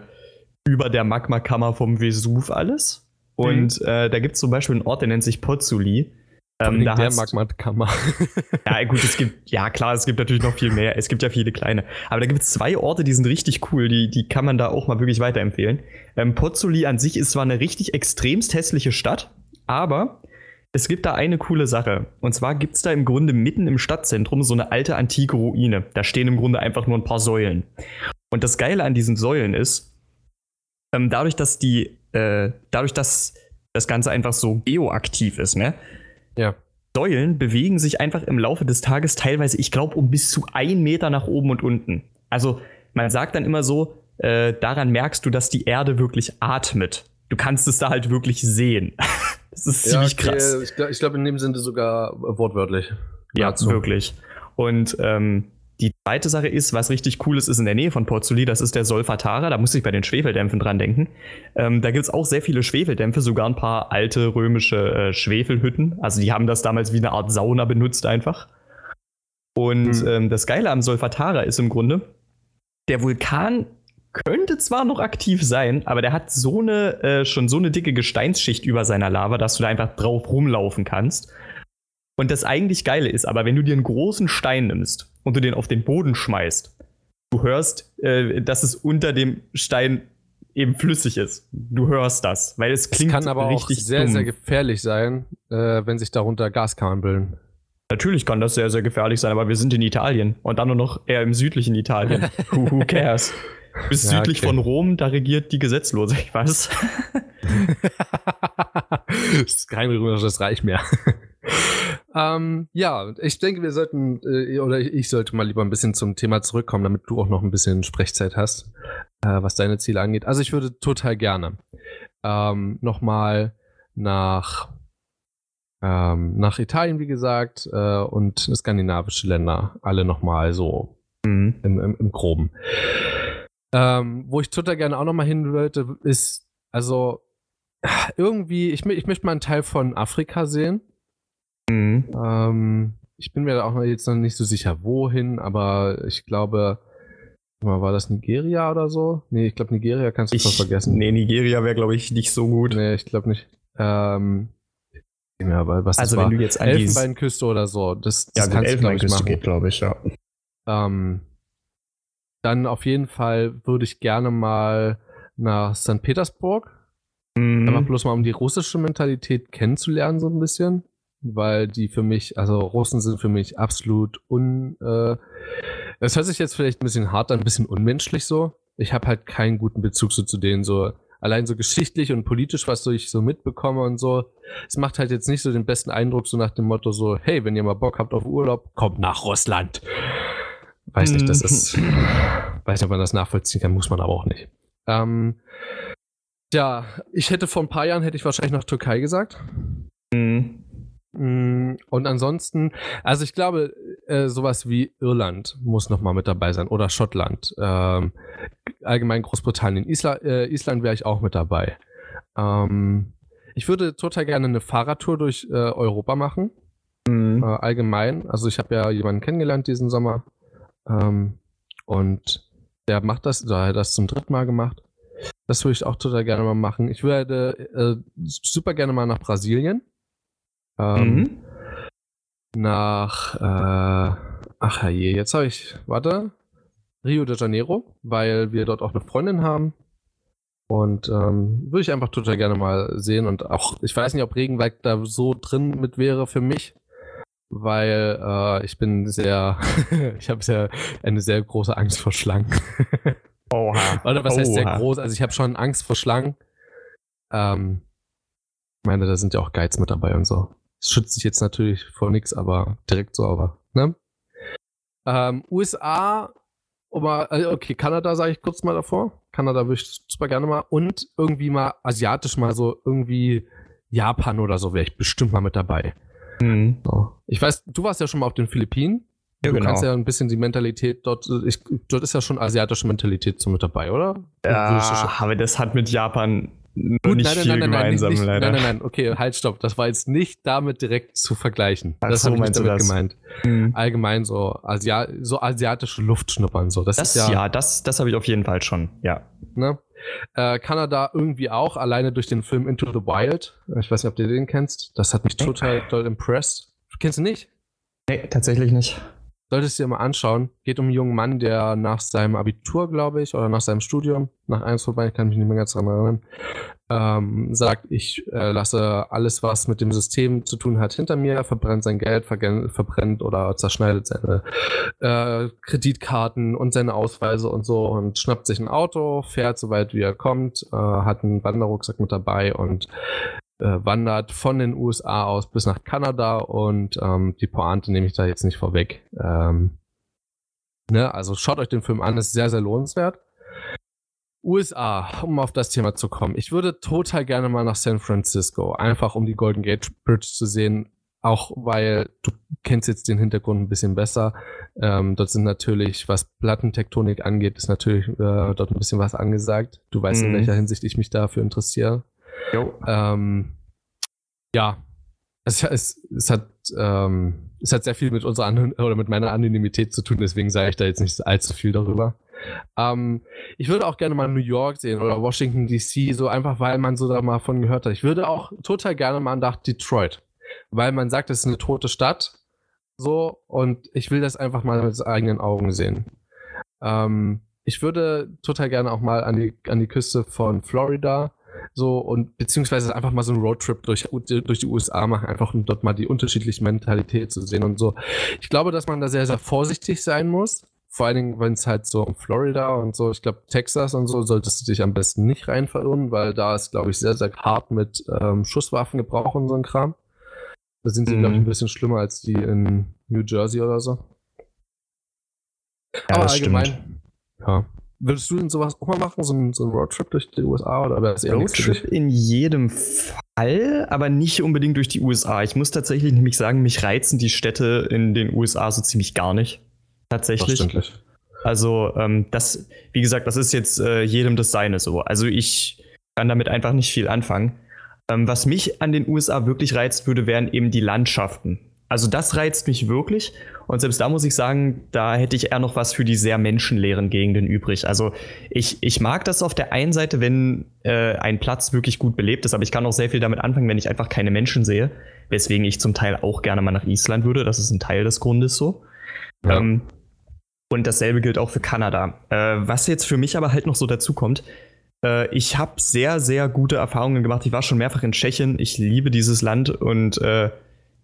über der Magmakammer vom Vesuv alles. Und äh, da gibt es zum Beispiel einen Ort, der nennt sich Pozzoli. Ähm, da der Magmakammer. Ja, gut, es gibt, ja klar, es gibt natürlich noch viel mehr. Es gibt ja viele kleine. Aber da gibt es zwei Orte, die sind richtig cool. Die, die kann man da auch mal wirklich weiterempfehlen. Ähm, Pozzoli an sich ist zwar eine richtig extremst hässliche Stadt, aber es gibt da eine coole Sache. Und zwar gibt es da im Grunde mitten im Stadtzentrum so eine alte antike Ruine. Da stehen im Grunde einfach nur ein paar Säulen. Und das Geile an diesen Säulen ist, ähm, dadurch, dass die, äh, dadurch, dass das Ganze einfach so geoaktiv ist, ne? ja. Säulen bewegen sich einfach im Laufe des Tages teilweise, ich glaube, um bis zu ein Meter nach oben und unten. Also man sagt dann immer so, äh, daran merkst du, dass die Erde wirklich atmet. Du kannst es da halt wirklich sehen. das ist ziemlich okay, krass. Ich, glaub- glaube, in dem Sinne sogar wortwörtlich. Ja, Nahezu. wirklich. Und ähm, die zweite Sache ist, was richtig cool ist, ist in der Nähe von Port Suli, das ist der Solfatara, da muss ich bei den Schwefeldämpfen dran denken. Ähm, da gibt's auch sehr viele Schwefeldämpfe, sogar ein paar alte römische äh, Schwefelhütten. Also die haben das damals wie eine Art Sauna benutzt einfach. Und Hm. ähm, das Geile am Solfatara ist im Grunde, der Vulkan könnte zwar noch aktiv sein, aber der hat so eine, äh, schon so eine dicke Gesteinsschicht über seiner Lava, dass du da einfach drauf rumlaufen kannst. Und das eigentlich Geile ist, aber wenn du dir einen großen Stein nimmst und du den auf den Boden schmeißt, du hörst, äh, dass es unter dem Stein eben flüssig ist. Du hörst das, weil es Es klingt kann aber auch richtig sehr, dumm. sehr gefährlich sein, äh, wenn sich darunter Gaskammern bilden. Natürlich kann das sehr, sehr gefährlich sein, aber wir sind in Italien und dann nur noch eher im südlichen Italien. who, who cares? Bis Ja, südlich okay. von Rom, da regiert die Gesetzlose, ich weiß. das ist kein römisches Reich mehr. ähm, ja, ich denke, wir sollten, äh, oder ich, ich sollte mal lieber ein bisschen zum Thema zurückkommen, damit du auch noch ein bisschen Sprechzeit hast, äh, was deine Ziele angeht. Also ich würde total gerne ähm, nochmal nach, ähm, nach Italien, wie gesagt, äh, und skandinavische Länder, alle nochmal so Mhm. im, im, im Groben. Ähm, wo ich total gerne auch nochmal hin wollte, ist, also irgendwie, ich, ich möchte mal einen Teil von Afrika sehen. Mhm. Ähm, ich bin mir da auch jetzt noch nicht so sicher, wohin, aber ich glaube, war das Nigeria oder so? Nee, ich glaube, Nigeria kannst du Ich, vergessen. nee, Nigeria wäre, glaube ich, nicht so gut. Nee, ich glaube nicht. Ähm, ja, aber was also, das war? wenn du jetzt. Elfenbeinküste oder so, das, das Ja, kannst du, glaub ich, Elfenbeinküste machen. geht, glaube ich, ja. Ähm, dann auf jeden Fall würde ich gerne mal nach St. Petersburg. Einfach Mhm. bloß mal, um die russische Mentalität kennenzulernen, so ein bisschen. Weil die für mich, also Russen sind für mich absolut un. Äh, das hört sich jetzt vielleicht ein bisschen hart an, ein bisschen unmenschlich so. Ich habe halt keinen guten Bezug so zu denen, so allein so geschichtlich und politisch, was so ich so mitbekomme und so. Es macht halt jetzt nicht so den besten Eindruck, so nach dem Motto so, hey, wenn ihr mal Bock habt auf Urlaub, kommt nach Russland. Weiß nicht, das ist, weiß nicht, ob man das nachvollziehen kann, muss man aber auch nicht. Ähm, ja, ich hätte vor ein paar Jahren hätte ich wahrscheinlich nach Türkei gesagt. Mhm. Mm, Und ansonsten, also ich glaube, äh, sowas wie Irland muss noch mal mit dabei sein oder Schottland. Ähm, allgemein Großbritannien. Isla äh, Island wäre ich auch mit dabei. Ähm, ich würde total gerne eine Fahrradtour durch äh, Europa machen. Mhm. Äh, allgemein. Also ich habe ja jemanden kennengelernt diesen Sommer. Ähm, und der macht das, er hat das zum dritten Mal gemacht. Das würde ich auch total gerne mal machen. Ich würde äh, super gerne mal nach Brasilien. Ähm, Mhm. Nach, äh, ach je, jetzt habe ich, warte, Rio de Janeiro, weil wir dort auch eine Freundin haben. Und ähm, würde ich einfach total gerne mal sehen. Und auch, ich weiß nicht, ob Regenwald da so drin mit wäre für mich, weil äh, ich bin sehr, ich habe sehr eine sehr große Angst vor Schlangen. Oha. Oder was heißt sehr Oha. groß? Also ich habe schon Angst vor Schlangen. Ähm, ich meine, da sind ja auch Guides mit dabei und so. Das schützt sich jetzt natürlich vor nichts, aber direkt so, aber, ne? Ähm, USA, aber, äh, okay, Kanada sage ich kurz mal davor. Kanada würde ich super gerne mal. Und irgendwie mal asiatisch mal so, irgendwie Japan oder so wäre ich bestimmt mal mit dabei. Mhm. So. Ich weiß, du warst ja schon mal auf den Philippinen. Ja, du genau. kannst ja ein bisschen die Mentalität dort, ich, dort ist ja schon asiatische Mentalität so mit dabei, oder? Ja, aber das hat mit Japan Gut, nicht nein, nein, viel nein, nein, nein, gemeinsam, nicht, leider. nein, nein, nein, okay, halt, stopp. Das war jetzt nicht damit direkt zu vergleichen. Ach das so, habe ich nicht damit das? gemeint. Mhm. Allgemein so, Asia so asiatische Luft schnuppern, so. Das, Das, ist ja, ja, das, das habe ich auf jeden Fall schon, ja. ne? Äh, Kanada irgendwie auch, alleine durch den Film Into the Wild. Ich weiß nicht, ob du den kennst. Das hat mich total doll impressed. Kennst du nicht? Nee, tatsächlich nicht. Solltest du dir mal anschauen. Geht um einen jungen Mann, der nach seinem Abitur, glaube ich, oder nach seinem Studium, nach eins vorbei, ich kann mich nicht mehr ganz daran erinnern, ähm, sagt, ich äh, lasse alles, was mit dem System zu tun hat, hinter mir, verbrennt sein Geld, verbrennt oder zerschneidet seine äh, Kreditkarten und seine Ausweise und so und schnappt sich ein Auto, fährt so weit wie er kommt, äh, hat einen Wanderrucksack mit dabei und äh, wandert von den USA aus bis nach Kanada und ähm, die Pointe nehme ich da jetzt nicht vorweg. Ähm, ne? Also schaut euch den Film an, ist sehr, sehr lohnenswert. USA, um auf das Thema zu kommen. Ich würde total gerne mal nach San Francisco, einfach um die Golden Gate Bridge zu sehen, auch weil du kennst jetzt den Hintergrund ein bisschen besser. Ähm, dort sind natürlich, was Plattentektonik angeht, ist natürlich äh, dort ein bisschen was angesagt. Du weißt, mhm. in welcher Hinsicht ich mich dafür interessiere. Ähm, ja, es, es, es hat ähm, es hat sehr viel mit unserer An oder mit meiner Anonymität zu tun, deswegen sage ich da jetzt nicht allzu viel darüber. Ähm, ich würde auch gerne mal New York sehen oder Washington DC, so einfach, weil man so da mal von gehört hat. Ich würde auch total gerne mal nach Detroit, weil man sagt, es ist eine tote Stadt. So, und ich will das einfach mal mit eigenen Augen sehen. Ähm, ich würde total gerne auch mal an die, an die Küste von Florida so und beziehungsweise einfach mal so einen Roadtrip durch, durch die USA machen, einfach um dort mal die unterschiedliche Mentalität zu sehen und so. Ich glaube, dass man da sehr, sehr vorsichtig sein muss. Vor allen Dingen, wenn es halt so um Florida und so, ich glaube, Texas und so, solltest du dich am besten nicht rein verirren, weil da ist, glaube ich, sehr, sehr hart mit ähm, Schusswaffengebrauch und so ein Kram. Da sind sie, mhm. glaube ich, ein bisschen schlimmer als die in New Jersey oder so. Ja, Aber allgemein, stimmt. ja. Würdest du denn sowas auch mal machen, so ein, so Roadtrip durch die USA oder wäre Roadtrip in jedem Fall, aber nicht unbedingt durch die USA. Ich muss tatsächlich nämlich sagen, mich reizen die Städte in den USA so ziemlich gar nicht. Tatsächlich. Also, ähm, das, wie gesagt, das ist jetzt äh, jedem das Seine so. Also, ich kann damit einfach nicht viel anfangen. Ähm, was mich an den USA wirklich reizt würde, wären eben die Landschaften. Also, das reizt mich wirklich. Und selbst da muss ich sagen, da hätte ich eher noch was für die sehr menschenleeren Gegenden übrig. Also ich, ich mag das auf der einen Seite, wenn äh, ein Platz wirklich gut belebt ist, aber ich kann auch sehr viel damit anfangen, wenn ich einfach keine Menschen sehe. Weswegen ich zum Teil auch gerne mal nach Island würde. Das ist ein Teil des Grundes so. Ähm, und dasselbe gilt auch für Kanada. Äh, was jetzt für mich aber halt noch so dazu kommt, äh, ich habe sehr, sehr gute Erfahrungen gemacht. Ich war schon mehrfach in Tschechien. Ich liebe dieses Land und äh,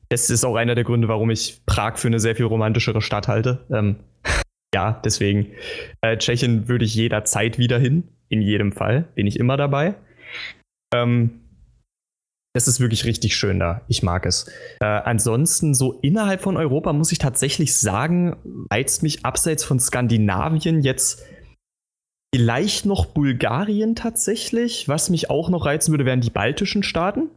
das ist auch einer der Gründe, warum ich Prag für eine sehr viel romantischere Stadt halte. Ähm, ja, deswegen. Äh, Tschechien würde ich jederzeit wieder hin. In jedem Fall. Bin ich immer dabei. Ähm, das ist wirklich richtig schön da. Ich mag es. Äh, ansonsten, so innerhalb von Europa muss ich tatsächlich sagen, reizt mich abseits von Skandinavien jetzt vielleicht noch Bulgarien tatsächlich. Was mich auch noch reizen würde, wären die baltischen Staaten.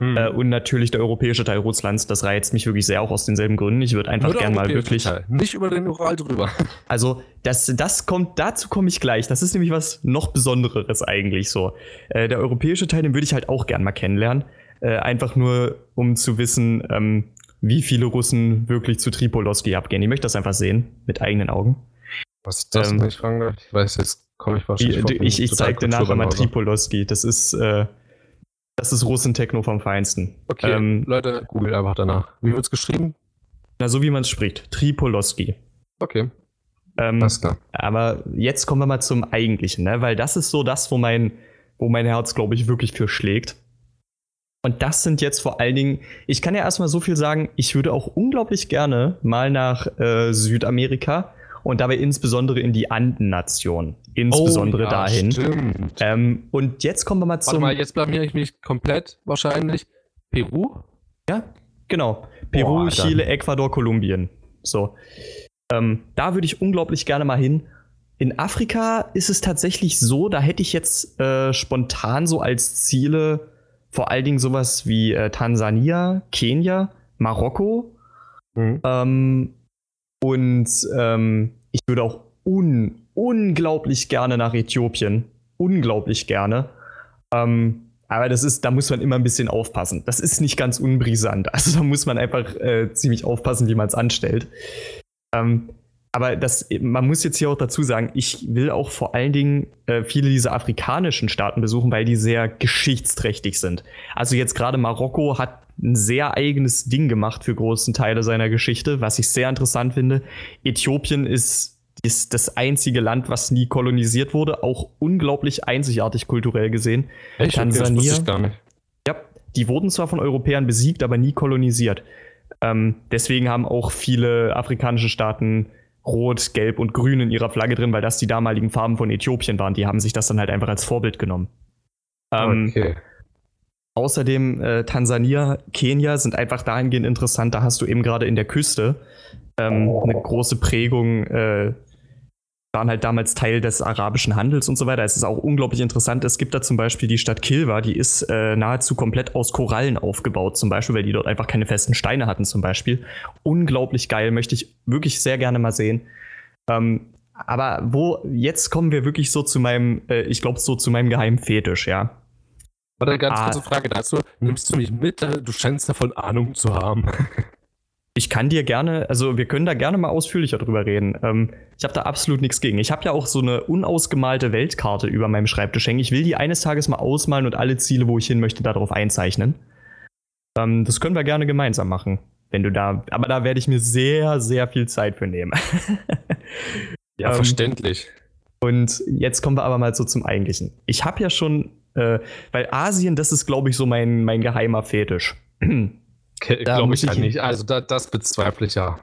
Hm. Äh, und natürlich der europäische Teil Russlands, das reizt mich wirklich sehr auch aus denselben Gründen. Ich würde einfach gerne mal wirklich. Teil. Nicht über den Ural drüber. Also, das, das kommt, dazu komme ich gleich. Das ist nämlich was noch Besonderes eigentlich so. Äh, der europäische Teil, den würde ich halt auch gerne mal kennenlernen. Äh, einfach nur, um zu wissen, ähm, wie viele Russen wirklich zu Tripolowski abgehen. Ich möchte das einfach sehen, mit eigenen Augen. Was ist das, ähm, ich fragen Ich weiß, jetzt komme ich wahrscheinlich. Ich, ich, ich zeig dir nachher mal Tripolowski. Das ist. Äh, das ist Russen-Techno vom Feinsten. Okay, ähm, Leute, google einfach danach. Wie wird es geschrieben? Na, so wie man es spricht. Tripolowski. Okay. Ähm, Alles klar. Aber jetzt kommen wir mal zum Eigentlichen, ne? weil das ist so das, wo mein, wo mein Herz, glaube ich, wirklich für schlägt. Und das sind jetzt vor allen Dingen, ich kann ja erstmal so viel sagen, ich würde auch unglaublich gerne mal nach äh, Südamerika und dabei insbesondere in die Anden-Nation. Insbesondere oh, ja, dahin. Ähm, und jetzt kommen wir mal zum. Warte mal, jetzt blamiere ich mich komplett wahrscheinlich. Peru? Ja, genau. Peru, Boah, Chile, Ecuador, Kolumbien. So. Ähm, da würde ich unglaublich gerne mal hin. In Afrika ist es tatsächlich so, da hätte ich jetzt äh, spontan so als Ziele vor allen Dingen sowas wie äh, Tansania, Kenia, Marokko. Mhm. Ähm, und ähm, ich würde auch un unglaublich gerne nach Äthiopien. Unglaublich gerne. Ähm, aber das ist, da muss man immer ein bisschen aufpassen. Das ist nicht ganz unbrisant. Also da muss man einfach äh, ziemlich aufpassen, wie man es anstellt. Ähm, aber das, man muss jetzt hier auch dazu sagen, ich will auch vor allen Dingen äh, viele dieser afrikanischen Staaten besuchen, weil die sehr geschichtsträchtig sind. Also jetzt gerade Marokko hat ein sehr eigenes Ding gemacht für großen Teile seiner Geschichte, was ich sehr interessant finde. Äthiopien ist ist das einzige Land, was nie kolonisiert wurde, auch unglaublich einzigartig kulturell gesehen. Echt? Tansania. Okay, gar nicht. Ja, die wurden zwar von Europäern besiegt, aber nie kolonisiert. Ähm, deswegen haben auch viele afrikanische Staaten Rot, Gelb und Grün in ihrer Flagge drin, weil das die damaligen Farben von Äthiopien waren. Die haben sich das dann halt einfach als Vorbild genommen. Ähm, okay. außerdem äh, Tansania, Kenia sind einfach dahingehend interessant. Da hast du eben gerade in der Küste ähm, eine große Prägung äh, waren halt damals Teil des arabischen Handels und so weiter. Es ist auch unglaublich interessant. Es gibt da zum Beispiel die Stadt Kilwa, die ist äh, nahezu komplett aus Korallen aufgebaut, zum Beispiel, weil die dort einfach keine festen Steine hatten, zum Beispiel. Unglaublich geil, möchte ich wirklich sehr gerne mal sehen. Ähm, aber wo, jetzt kommen wir wirklich so zu meinem, äh, ich glaube, so zu meinem geheimen Fetisch, ja. Warte, ganz ah. kurze Frage dazu. Nimmst du mich mit? Du scheinst davon Ahnung zu haben. Ich kann dir gerne, also wir können da gerne mal ausführlicher drüber reden. Ähm, ich habe da absolut nichts gegen. Ich habe ja auch so eine unausgemalte Weltkarte über meinem Schreibtisch hängen. Ich will die eines Tages mal ausmalen und alle Ziele, wo ich hin möchte, darauf einzeichnen. Ähm, das können wir gerne gemeinsam machen, wenn du da. Aber da werde ich mir sehr, sehr viel Zeit für nehmen. ja, ähm, verständlich. Und jetzt kommen wir aber mal so zum Eigentlichen. Ich habe ja schon, äh, weil Asien, das ist, glaube ich, so mein, mein geheimer Fetisch. Glaube ich ja nicht. Also da, das bezweifle ich ja.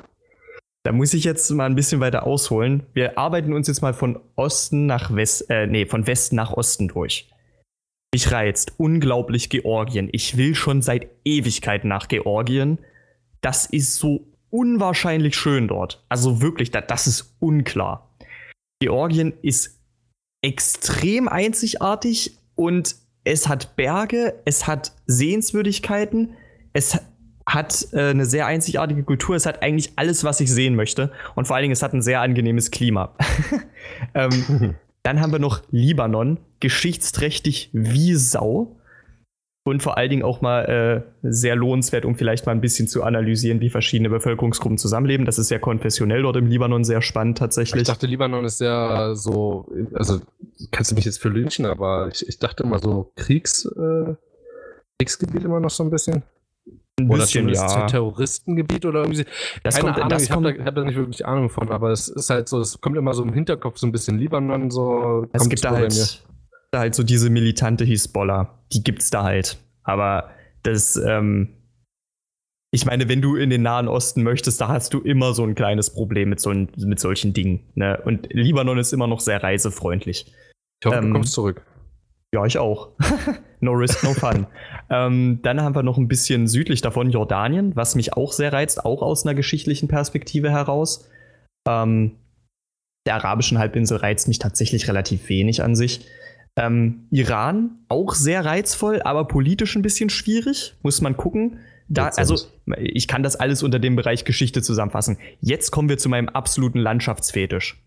Da muss ich jetzt mal ein bisschen weiter ausholen. Wir arbeiten uns jetzt mal von Osten nach West, äh, nee, von Westen nach Osten durch. Mich reizt unglaublich Georgien. Ich will schon seit Ewigkeiten nach Georgien. Das ist so unwahrscheinlich schön dort. Also wirklich, das ist unklar. Georgien ist extrem einzigartig und es hat Berge, es hat Sehenswürdigkeiten, es hat äh, eine sehr einzigartige Kultur. Es hat eigentlich alles, was ich sehen möchte. Und vor allen Dingen, es hat ein sehr angenehmes Klima. ähm, dann haben wir noch Libanon, geschichtsträchtig wie Sau. Und vor allen Dingen auch mal äh, sehr lohnenswert, um vielleicht mal ein bisschen zu analysieren, wie verschiedene Bevölkerungsgruppen zusammenleben. Das ist ja konfessionell dort im Libanon sehr spannend tatsächlich. Ich dachte, Libanon ist sehr so, also kannst du mich jetzt für lynchen, aber ich, ich dachte immer so Kriegs, äh, Kriegsgebiet immer noch so ein bisschen. Ein oder bisschen, ja. Terroristengebiet oder irgendwie. Das Keine kommt, Ahnung, das ich habe da, hab da, nicht wirklich Ahnung von, aber es ist halt so, es kommt immer so im Hinterkopf so ein bisschen Libanon so. Es gibt da halt, da halt so diese militante Hisbollah, die gibt's da halt. Aber das, ähm, ich meine, wenn du in den Nahen Osten möchtest, da hast du immer so ein kleines Problem mit, so, mit solchen Dingen. Ne? Und Libanon ist immer noch sehr reisefreundlich. Ich hoffe, ähm, du kommst zurück. Ja, ich auch. no risk, no fun. ähm, dann haben wir noch ein bisschen südlich davon Jordanien, was mich auch sehr reizt, auch aus einer geschichtlichen Perspektive heraus. Ähm, der arabischen Halbinsel reizt mich tatsächlich relativ wenig an sich. Ähm, Iran auch sehr reizvoll, aber politisch ein bisschen schwierig, muss man gucken. Da, also, ich kann das alles unter dem Bereich Geschichte zusammenfassen. Jetzt kommen wir zu meinem absoluten Landschaftsfetisch.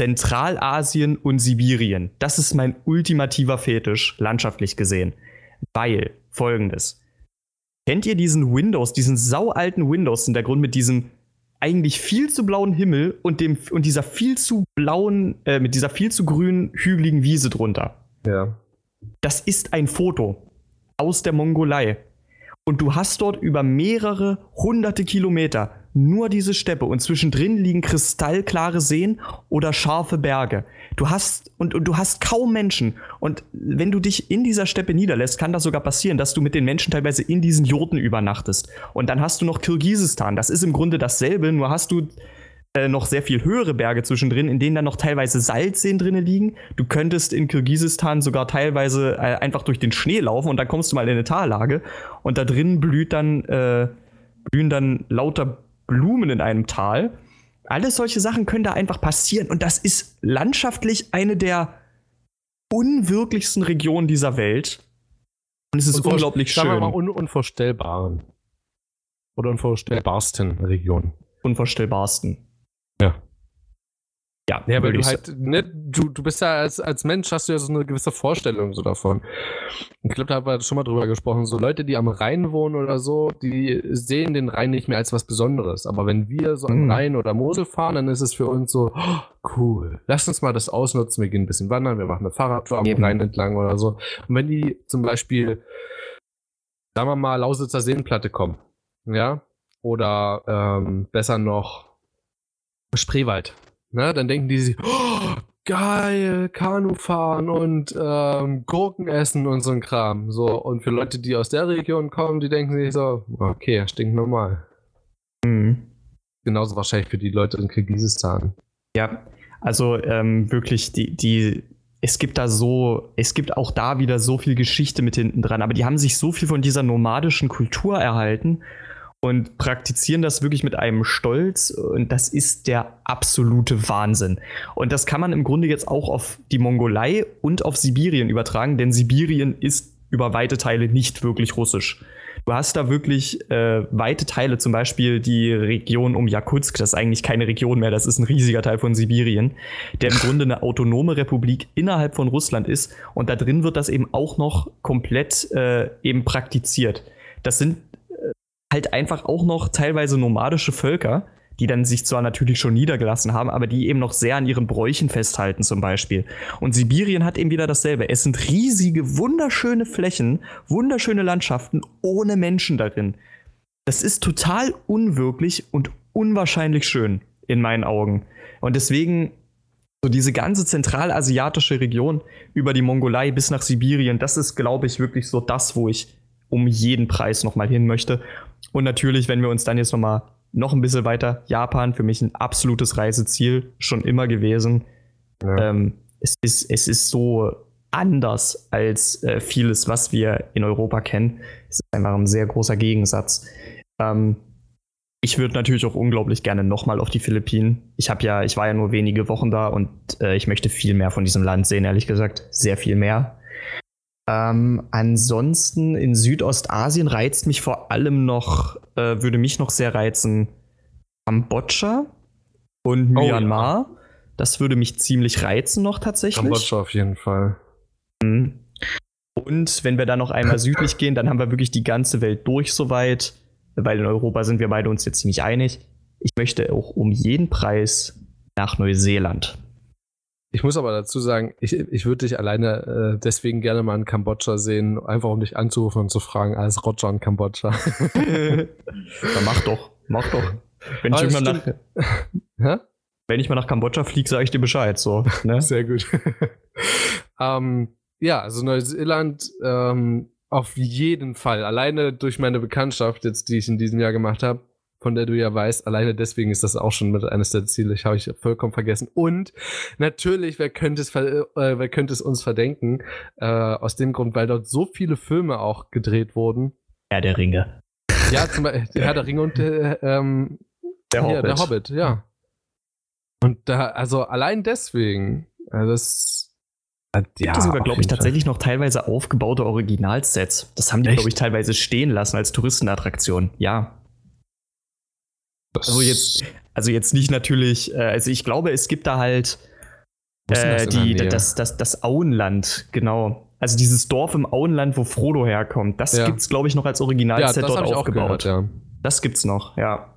Zentralasien und Sibirien. Das ist mein ultimativer Fetisch, landschaftlich gesehen. Weil, folgendes. Kennt ihr diesen Windows, diesen saualten Windows-Hintergrund mit diesem eigentlich viel zu blauen Himmel und, dem, und dieser viel zu blauen, äh, mit dieser viel zu grünen, hügeligen Wiese drunter? Ja. Das ist ein Foto aus der Mongolei. Und du hast dort über mehrere hunderte Kilometer nur diese Steppe und zwischendrin liegen kristallklare Seen oder scharfe Berge. Du hast und, und, du hast kaum Menschen und wenn du dich in dieser Steppe niederlässt, kann das sogar passieren, dass du mit den Menschen teilweise in diesen Jurten übernachtest. Und dann hast du noch Kirgisistan. Das ist im Grunde dasselbe, nur hast du äh, noch sehr viel höhere Berge zwischendrin, in denen dann noch teilweise Salzseen drinne liegen. Du könntest in Kirgisistan sogar teilweise äh, einfach durch den Schnee laufen und dann kommst du mal in eine Tallage und da drin blüht dann äh, blühen dann lauter Blumen in einem Tal. Alles solche Sachen können da einfach passieren. Und das ist landschaftlich eine der unwirklichsten Regionen dieser Welt. Und es ist Unvor unglaublich schön. Mal un unvorstellbaren. Oder unvorstellbarsten Regionen. Unvorstellbarsten. Ja. Ja, ja weil du halt, ne, du, du bist ja als, als Mensch hast du ja so eine gewisse Vorstellung so davon. Ich glaube, da haben wir schon mal drüber gesprochen. So Leute, die am Rhein wohnen oder so, die sehen den Rhein nicht mehr als was Besonderes. Aber wenn wir so am mhm. Rhein oder Mosel fahren, dann ist es für uns so, oh, cool. Lass uns mal das ausnutzen. Wir gehen ein bisschen wandern, wir machen eine Fahrradtour am Rhein entlang oder so. Und wenn die zum Beispiel, sagen wir mal, Lausitzer Seenplatte kommen, ja, oder ähm, besser noch Spreewald Ne? Dann denken die sich, oh, geil, Kanu fahren und ähm, Gurken essen und so ein Kram. So, und für Leute, die aus der Region kommen, die denken sich so, okay, stinkt normal. Mhm. Genauso wahrscheinlich für die Leute in Kirgisistan. Ja, also ähm, wirklich die, die es gibt da so, es gibt auch da wieder so viel Geschichte mit hinten dran, aber die haben sich so viel von dieser nomadischen Kultur erhalten und praktizieren das wirklich mit einem Stolz und das ist der absolute Wahnsinn. Und das kann man im Grunde jetzt auch auf die Mongolei und auf Sibirien übertragen, denn Sibirien ist über weite Teile nicht wirklich russisch. Du hast da wirklich äh, weite Teile, zum Beispiel die Region um Jakutsk, das ist eigentlich keine Region mehr, das ist ein riesiger Teil von Sibirien, der im Grunde eine autonome Republik innerhalb von Russland ist und da drin wird das eben auch noch komplett äh, eben praktiziert. Das sind halt einfach auch noch teilweise nomadische Völker, die dann sich zwar natürlich schon niedergelassen haben, aber die eben noch sehr an ihren Bräuchen festhalten zum Beispiel. Und Sibirien hat eben wieder dasselbe. Es sind riesige, wunderschöne Flächen, wunderschöne Landschaften ohne Menschen darin. Das ist total unwirklich und unwahrscheinlich schön in meinen Augen. Und deswegen so diese ganze zentralasiatische Region über die Mongolei bis nach Sibirien, das ist, glaube ich, wirklich so das, wo ich um jeden Preis nochmal hin möchte. Und natürlich, wenn wir uns dann jetzt nochmal noch ein bisschen weiter. Japan für mich ein absolutes Reiseziel, schon immer gewesen. Ja. Ähm, es, ist, es ist so anders als äh, vieles, was wir in Europa kennen. Es ist einfach ein sehr großer Gegensatz. Ähm, ich würde natürlich auch unglaublich gerne nochmal auf die Philippinen. Ich habe ja, ich war ja nur wenige Wochen da und äh, ich möchte viel mehr von diesem Land sehen, ehrlich gesagt. Sehr viel mehr. Ähm, ansonsten in Südostasien reizt mich vor allem noch, äh, würde mich noch sehr reizen, Kambodscha und oh, Myanmar. Ja. Das würde mich ziemlich reizen noch tatsächlich. Kambodscha auf jeden Fall. Mhm. Und wenn wir dann noch einmal südlich gehen, dann haben wir wirklich die ganze Welt durch soweit, weil in Europa sind wir beide uns jetzt ziemlich einig. Ich möchte auch um jeden Preis nach Neuseeland. Ich muss aber dazu sagen, ich, ich würde dich alleine äh, deswegen gerne mal in Kambodscha sehen, einfach um dich anzurufen und zu fragen, als Roger in Kambodscha. Dann mach doch, mach doch. Wenn ich, irgendwann nach, wenn ich mal nach Kambodscha fliege, sage ich dir Bescheid. So, ne? Sehr gut. ähm, ja, also Neuseeland ähm, auf jeden Fall. Alleine durch meine Bekanntschaft, jetzt, die ich in diesem Jahr gemacht habe, von der du ja weißt, alleine deswegen ist das auch schon mit eines der Ziele, ich habe ich vollkommen vergessen. Und natürlich, wer könnte es, äh, wer könnte es uns verdenken? Äh, aus dem Grund, weil dort so viele Filme auch gedreht wurden. Herr der Ringe. Ja, zum Beispiel Herr der Ringe und äh, ähm, der, Hobbit. der Hobbit, ja. Und da, also allein deswegen, also das ja, gibt es sogar, glaube ich, tatsächlich noch teilweise aufgebaute Originalsets. Das haben die, glaube ich, teilweise stehen lassen als Touristenattraktion. Ja. Also jetzt, also jetzt nicht natürlich, äh, also ich glaube, es gibt da halt äh, die, das, das, das Auenland, genau. Also dieses Dorf im Auenland, wo Frodo herkommt, das ja. es, glaube ich, noch als Originalset ja, dort aufgebaut. Gehört, ja. Das gibt's noch, ja.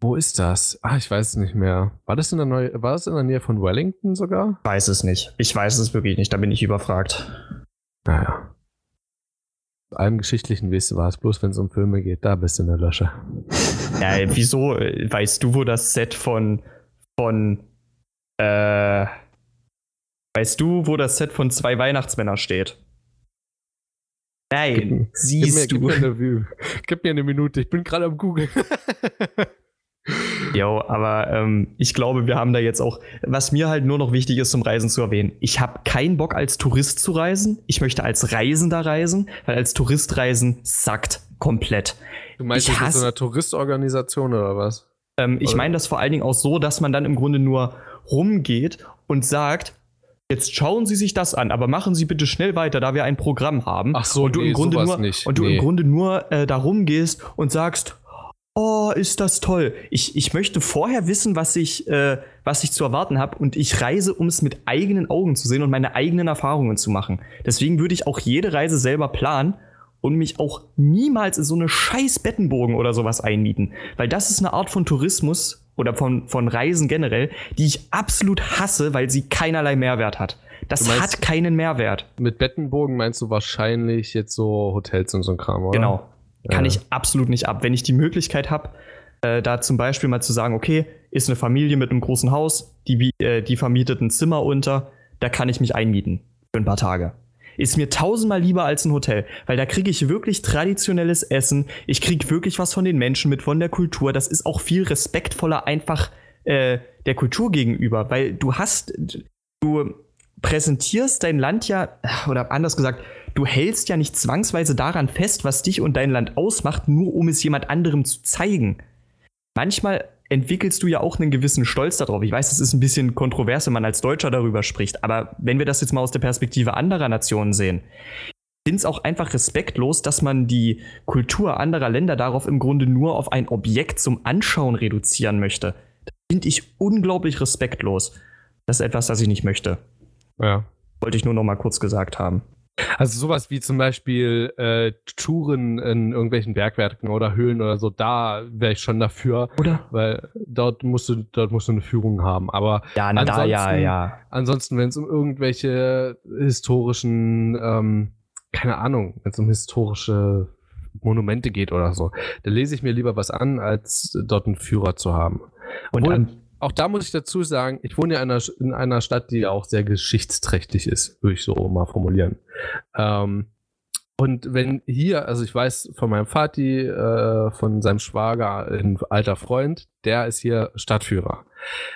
Wo ist das? Ah, ich weiß es nicht mehr. War das in der Neu war das in der Nähe von Wellington sogar? Weiß es nicht. Ich weiß es wirklich nicht, da bin ich überfragt. Naja. Allem geschichtlichen Wissen war es bloß, wenn es um Filme geht, da bist du in der Lösche. Ja, wieso? Weißt du, wo das Set von von äh Weißt du, wo das Set von zwei Weihnachtsmännern steht? Nein, gib, siehst gib mir, du. Gib mir, eine, gib mir eine Minute, ich bin gerade am Google. Jo, aber ähm, ich glaube, wir haben da jetzt auch, was mir halt nur noch wichtig ist zum Reisen zu erwähnen. Ich habe keinen Bock als Tourist zu reisen. Ich möchte als Reisender reisen, weil als Tourist reisen sackt komplett. Du meinst ich das mit so einer Touristorganisation oder was? Ähm, ich meine das vor allen Dingen auch so, dass man dann im Grunde nur rumgeht und sagt, Jetzt schauen Sie sich das an, aber machen Sie bitte schnell weiter, da wir ein Programm haben. Ach so, und du nee, im Grunde nur nicht. und du nee. im Grunde nur äh, darum gehst und sagst, oh, ist das toll. Ich, ich möchte vorher wissen, was ich, äh, was ich zu erwarten habe und ich reise, um es mit eigenen Augen zu sehen und meine eigenen Erfahrungen zu machen. Deswegen würde ich auch jede Reise selber planen und mich auch niemals in so eine scheiß Bettenburgen oder sowas einmieten, weil das ist eine Art von Tourismus, oder von, von Reisen generell, die ich absolut hasse, weil sie keinerlei Mehrwert hat. Das meinst, hat keinen Mehrwert. Mit Bettenbogen meinst du wahrscheinlich jetzt so Hotels und so ein Kram, oder? Genau. Kann ja. ich absolut nicht ab. Wenn ich die Möglichkeit habe, äh, da zum Beispiel mal zu sagen, okay, ist eine Familie mit einem großen Haus, die, äh, die vermietet ein Zimmer unter, da kann ich mich einmieten für ein paar Tage ist mir tausendmal lieber als ein Hotel, weil da kriege ich wirklich traditionelles Essen, ich kriege wirklich was von den Menschen mit, von der Kultur. Das ist auch viel respektvoller einfach äh, der Kultur gegenüber, weil du hast, du, präsentierst dein Land ja, oder anders gesagt, du hältst ja nicht zwangsweise daran fest, was dich und dein Land ausmacht, nur um es jemand anderem zu zeigen. Manchmal entwickelst du ja auch einen gewissen Stolz darauf. Ich weiß, es ist ein bisschen kontrovers, wenn man als Deutscher darüber spricht, aber wenn wir das jetzt mal aus der Perspektive anderer Nationen sehen, finde es auch einfach respektlos, dass man die Kultur anderer Länder darauf im Grunde nur auf ein Objekt zum Anschauen reduzieren möchte. Das finde ich unglaublich respektlos. Das ist etwas, das ich nicht möchte. Ja. Wollte ich nur noch mal kurz gesagt haben. Also sowas wie zum Beispiel äh, Touren in irgendwelchen Bergwerken oder Höhlen oder so, da wäre ich schon dafür. Oder? Weil dort musst du, dort musst du eine Führung haben. Aber Ja, na, da, ja, Ansonsten- ja. ansonsten, wenn es um irgendwelche historischen, ähm, keine Ahnung, wenn es um historische Monumente geht oder so, da lese ich mir lieber was an, als dort einen Führer zu haben. Und Obwohl, an, auch da muss ich dazu sagen, ich wohne ja in einer, in einer Stadt, die auch sehr geschichtsträchtig ist, würde ich so mal formulieren. Ähm, und wenn hier, also ich weiß von meinem Vati, äh, von seinem Schwager, ein alter Freund, der ist hier Stadtführer.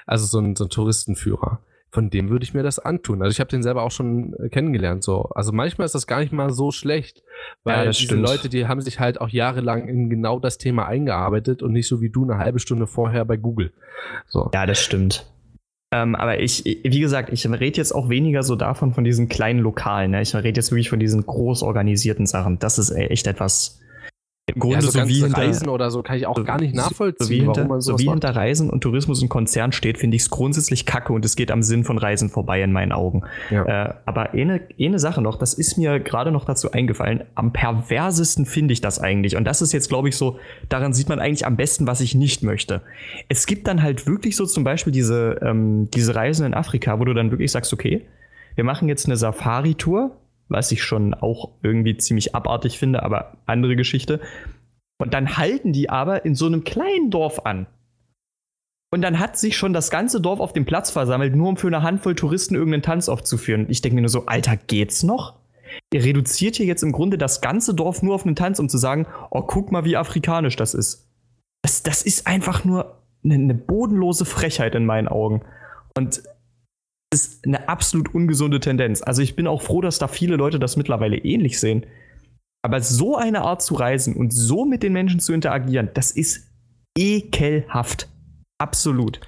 Also so ein, so ein Touristenführer. Von dem würde ich mir das antun. Also ich habe den selber auch schon äh, kennengelernt. So. Also manchmal ist das gar nicht mal so schlecht, weil Ja, diese stimmt. Leute, die haben sich halt auch jahrelang in genau das Thema eingearbeitet und nicht so wie du eine halbe Stunde vorher bei Google. So. ja, das stimmt. Ähm, aber ich, wie gesagt, ich rede jetzt auch weniger so davon, von diesen kleinen Lokalen. Ne? Ich rede jetzt wirklich von diesen groß organisierten Sachen. Das ist äh, echt etwas. Im Grunde ja, so, so, wie hinter, Reisen oder so kann ich auch gar nicht nachvollziehen, so wie hinter, warum man so wie macht. hinter Reisen und Tourismus und Konzern steht, finde ich es grundsätzlich kacke und es geht am Sinn von Reisen vorbei in meinen Augen. Ja. Äh, aber eine, eine Sache noch, das ist mir gerade noch dazu eingefallen, am perversesten finde ich das eigentlich. Und das ist jetzt, glaube ich, so, daran sieht man eigentlich am besten, was ich nicht möchte. Es gibt dann halt wirklich so zum Beispiel diese, ähm, diese Reisen in Afrika, wo du dann wirklich sagst, okay, wir machen jetzt eine Safari-Tour, was ich schon auch irgendwie ziemlich abartig finde, aber andere Geschichte. Und dann halten die aber in so einem kleinen Dorf an. Und dann hat sich schon das ganze Dorf auf dem Platz versammelt, nur um für eine Handvoll Touristen irgendeinen Tanz aufzuführen. Ich denke mir nur so, Alter, geht's noch? Ihr reduziert hier jetzt im Grunde das ganze Dorf nur auf einen Tanz, um zu sagen, oh, guck mal, wie afrikanisch das ist. Das, das ist einfach nur eine, eine bodenlose Frechheit in meinen Augen. Und ist eine absolut ungesunde Tendenz. Also ich bin auch froh, dass da viele Leute das mittlerweile ähnlich sehen. Aber so eine Art zu reisen und so mit den Menschen zu interagieren, das ist ekelhaft. Absolut.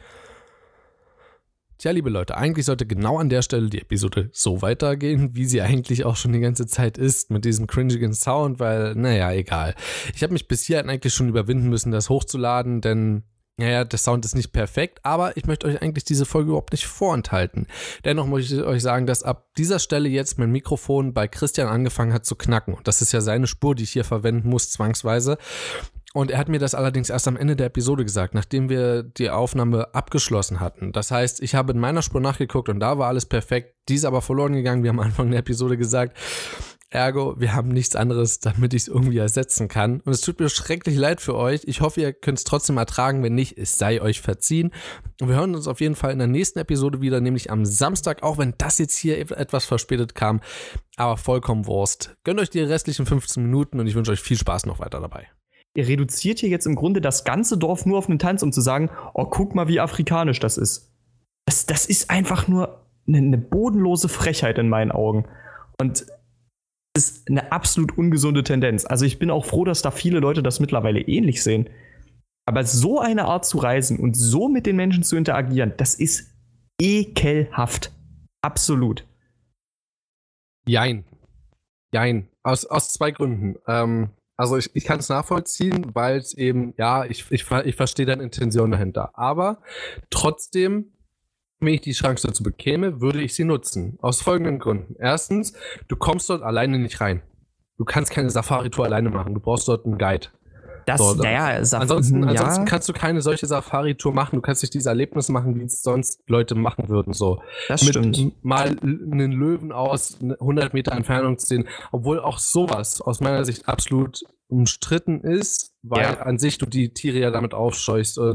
Tja, liebe Leute, eigentlich sollte genau an der Stelle die Episode so weitergehen, wie sie eigentlich auch schon die ganze Zeit ist, mit diesem cringigen Sound, weil, naja, egal. Ich habe mich bis hierhin eigentlich schon überwinden müssen, das hochzuladen, denn, naja, der Sound ist nicht perfekt, aber ich möchte euch eigentlich diese Folge überhaupt nicht vorenthalten. Dennoch muss ich euch sagen, dass ab dieser Stelle jetzt mein Mikrofon bei Christian angefangen hat zu knacken. Und das ist ja seine Spur, die ich hier verwenden muss, zwangsweise. Und er hat mir das allerdings erst am Ende der Episode gesagt, nachdem wir die Aufnahme abgeschlossen hatten. Das heißt, ich habe in meiner Spur nachgeguckt und da war alles perfekt. Die ist aber verloren gegangen, wie am Anfang der Episode gesagt. Ergo, wir haben nichts anderes, damit ich es irgendwie ersetzen kann. Und es tut mir schrecklich leid für euch. Ich hoffe, ihr könnt es trotzdem ertragen. Wenn nicht, es sei euch verziehen. Und wir hören uns auf jeden Fall in der nächsten Episode wieder, nämlich am Samstag, auch wenn das jetzt hier etwas verspätet kam. Aber vollkommen Wurst. Gönnt euch die restlichen 15 Minuten und ich wünsche euch viel Spaß noch weiter dabei. Ihr reduziert hier jetzt im Grunde das ganze Dorf nur auf einen Tanz, um zu sagen, oh, guck mal, wie afrikanisch das ist. Das, das ist einfach nur eine, eine bodenlose Frechheit in meinen Augen. Und ist eine absolut ungesunde Tendenz. Also ich bin auch froh, dass da viele Leute das mittlerweile ähnlich sehen. Aber so eine Art zu reisen und so mit den Menschen zu interagieren, das ist ekelhaft. Absolut. Jein. Jein. Aus, aus zwei Gründen. Ähm, also ich, ich kann es nachvollziehen, weil es eben, ja, ich, ich, ich verstehe deine Intention dahinter. Aber trotzdem, wenn ich die Chance dazu bekäme, würde ich sie nutzen. Aus folgenden Gründen. Erstens, du kommst dort alleine nicht rein. Du kannst keine Safari-Tour alleine machen. Du brauchst dort einen Guide. Das, So, naja, Saf- Ansonsten, ja. ansonsten kannst du keine solche Safari-Tour machen. Du kannst nicht diese Erlebnisse machen, wie es sonst Leute machen würden. So das mit stimmt. mal einen Löwen aus 100 Meter Entfernung zu sehen, obwohl auch sowas aus meiner Sicht absolut umstritten ist, weil Ja. an sich du die Tiere ja damit aufscheuchst. So.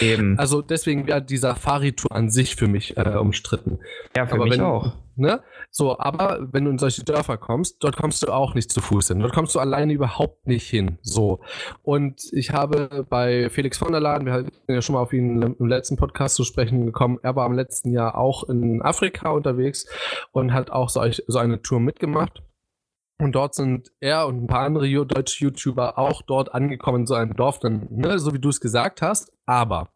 Eben. Also deswegen wäre die Safari-Tour an sich für mich äh, umstritten. ja, für aber mich wenn- auch. Ne? So, aber wenn du in solche Dörfer kommst, dort kommst du auch nicht zu Fuß hin. Dort kommst du alleine überhaupt nicht hin. So. Und ich habe bei Felix von der Laden, wir sind ja schon mal auf ihn im letzten Podcast zu sprechen gekommen, er war im letzten Jahr auch in Afrika unterwegs und hat auch so, so eine Tour mitgemacht. Und dort sind er und ein paar andere deutsche YouTuber auch dort angekommen in so einem Dorf, dann, ne, so wie du es gesagt hast. Aber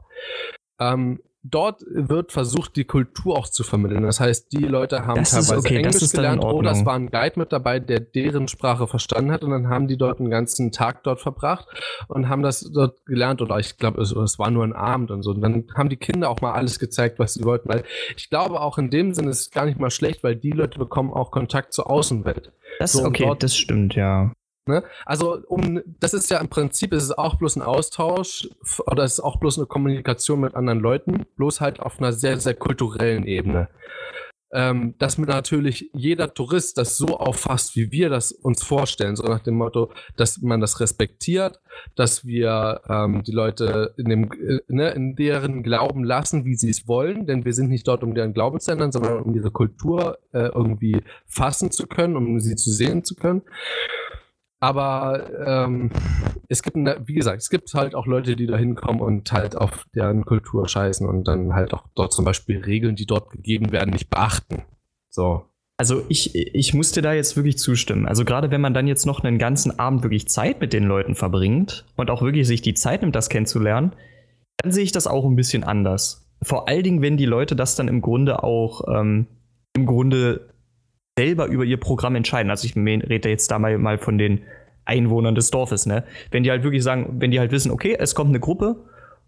ähm, dort wird versucht, die Kultur auch zu vermitteln. Das heißt, die Leute haben Das teilweise okay, Englisch gelernt oder es war ein Guide mit dabei, der deren Sprache verstanden hat und dann haben die dort einen ganzen Tag dort verbracht und haben das dort gelernt oder ich glaube, es, es war nur ein Abend und so. Und dann haben die Kinder auch mal alles gezeigt, was sie wollten, weil ich glaube auch in dem Sinne ist es gar nicht mal schlecht, weil die Leute bekommen auch Kontakt zur Außenwelt. Das, so, okay, das stimmt, ja. Ne? Also um, das ist ja im Prinzip, ist es auch bloß ein Austausch oder es ist auch bloß eine Kommunikation mit anderen Leuten, bloß halt auf einer sehr, sehr kulturellen Ebene. Ähm, dass mir natürlich jeder Tourist das so auffasst, wie wir das uns vorstellen, so nach dem Motto, dass man das respektiert, dass wir ähm, die Leute in, dem, äh, ne, in deren Glauben lassen, wie sie es wollen, denn wir sind nicht dort, um deren Glauben zu ändern, sondern um ihre Kultur äh, irgendwie fassen zu können, um sie zu sehen zu können. Aber ähm, es gibt, ne- wie gesagt, es gibt halt auch Leute, die da hinkommen und halt auf deren Kultur scheißen und dann halt auch dort zum Beispiel Regeln, die dort gegeben werden, nicht beachten. So. Also ich, ich musste da jetzt wirklich zustimmen. Also gerade wenn man dann jetzt noch einen ganzen Abend wirklich Zeit mit den Leuten verbringt und auch wirklich sich die Zeit nimmt, das kennenzulernen, dann sehe ich das auch ein bisschen anders. Vor allen Dingen, wenn die Leute das dann im Grunde auch ähm, im Grunde selber über ihr Programm entscheiden. Also ich rede jetzt da mal, mal von den Einwohnern des Dorfes, ne? Wenn die halt wirklich sagen, wenn die halt wissen, okay, es kommt eine Gruppe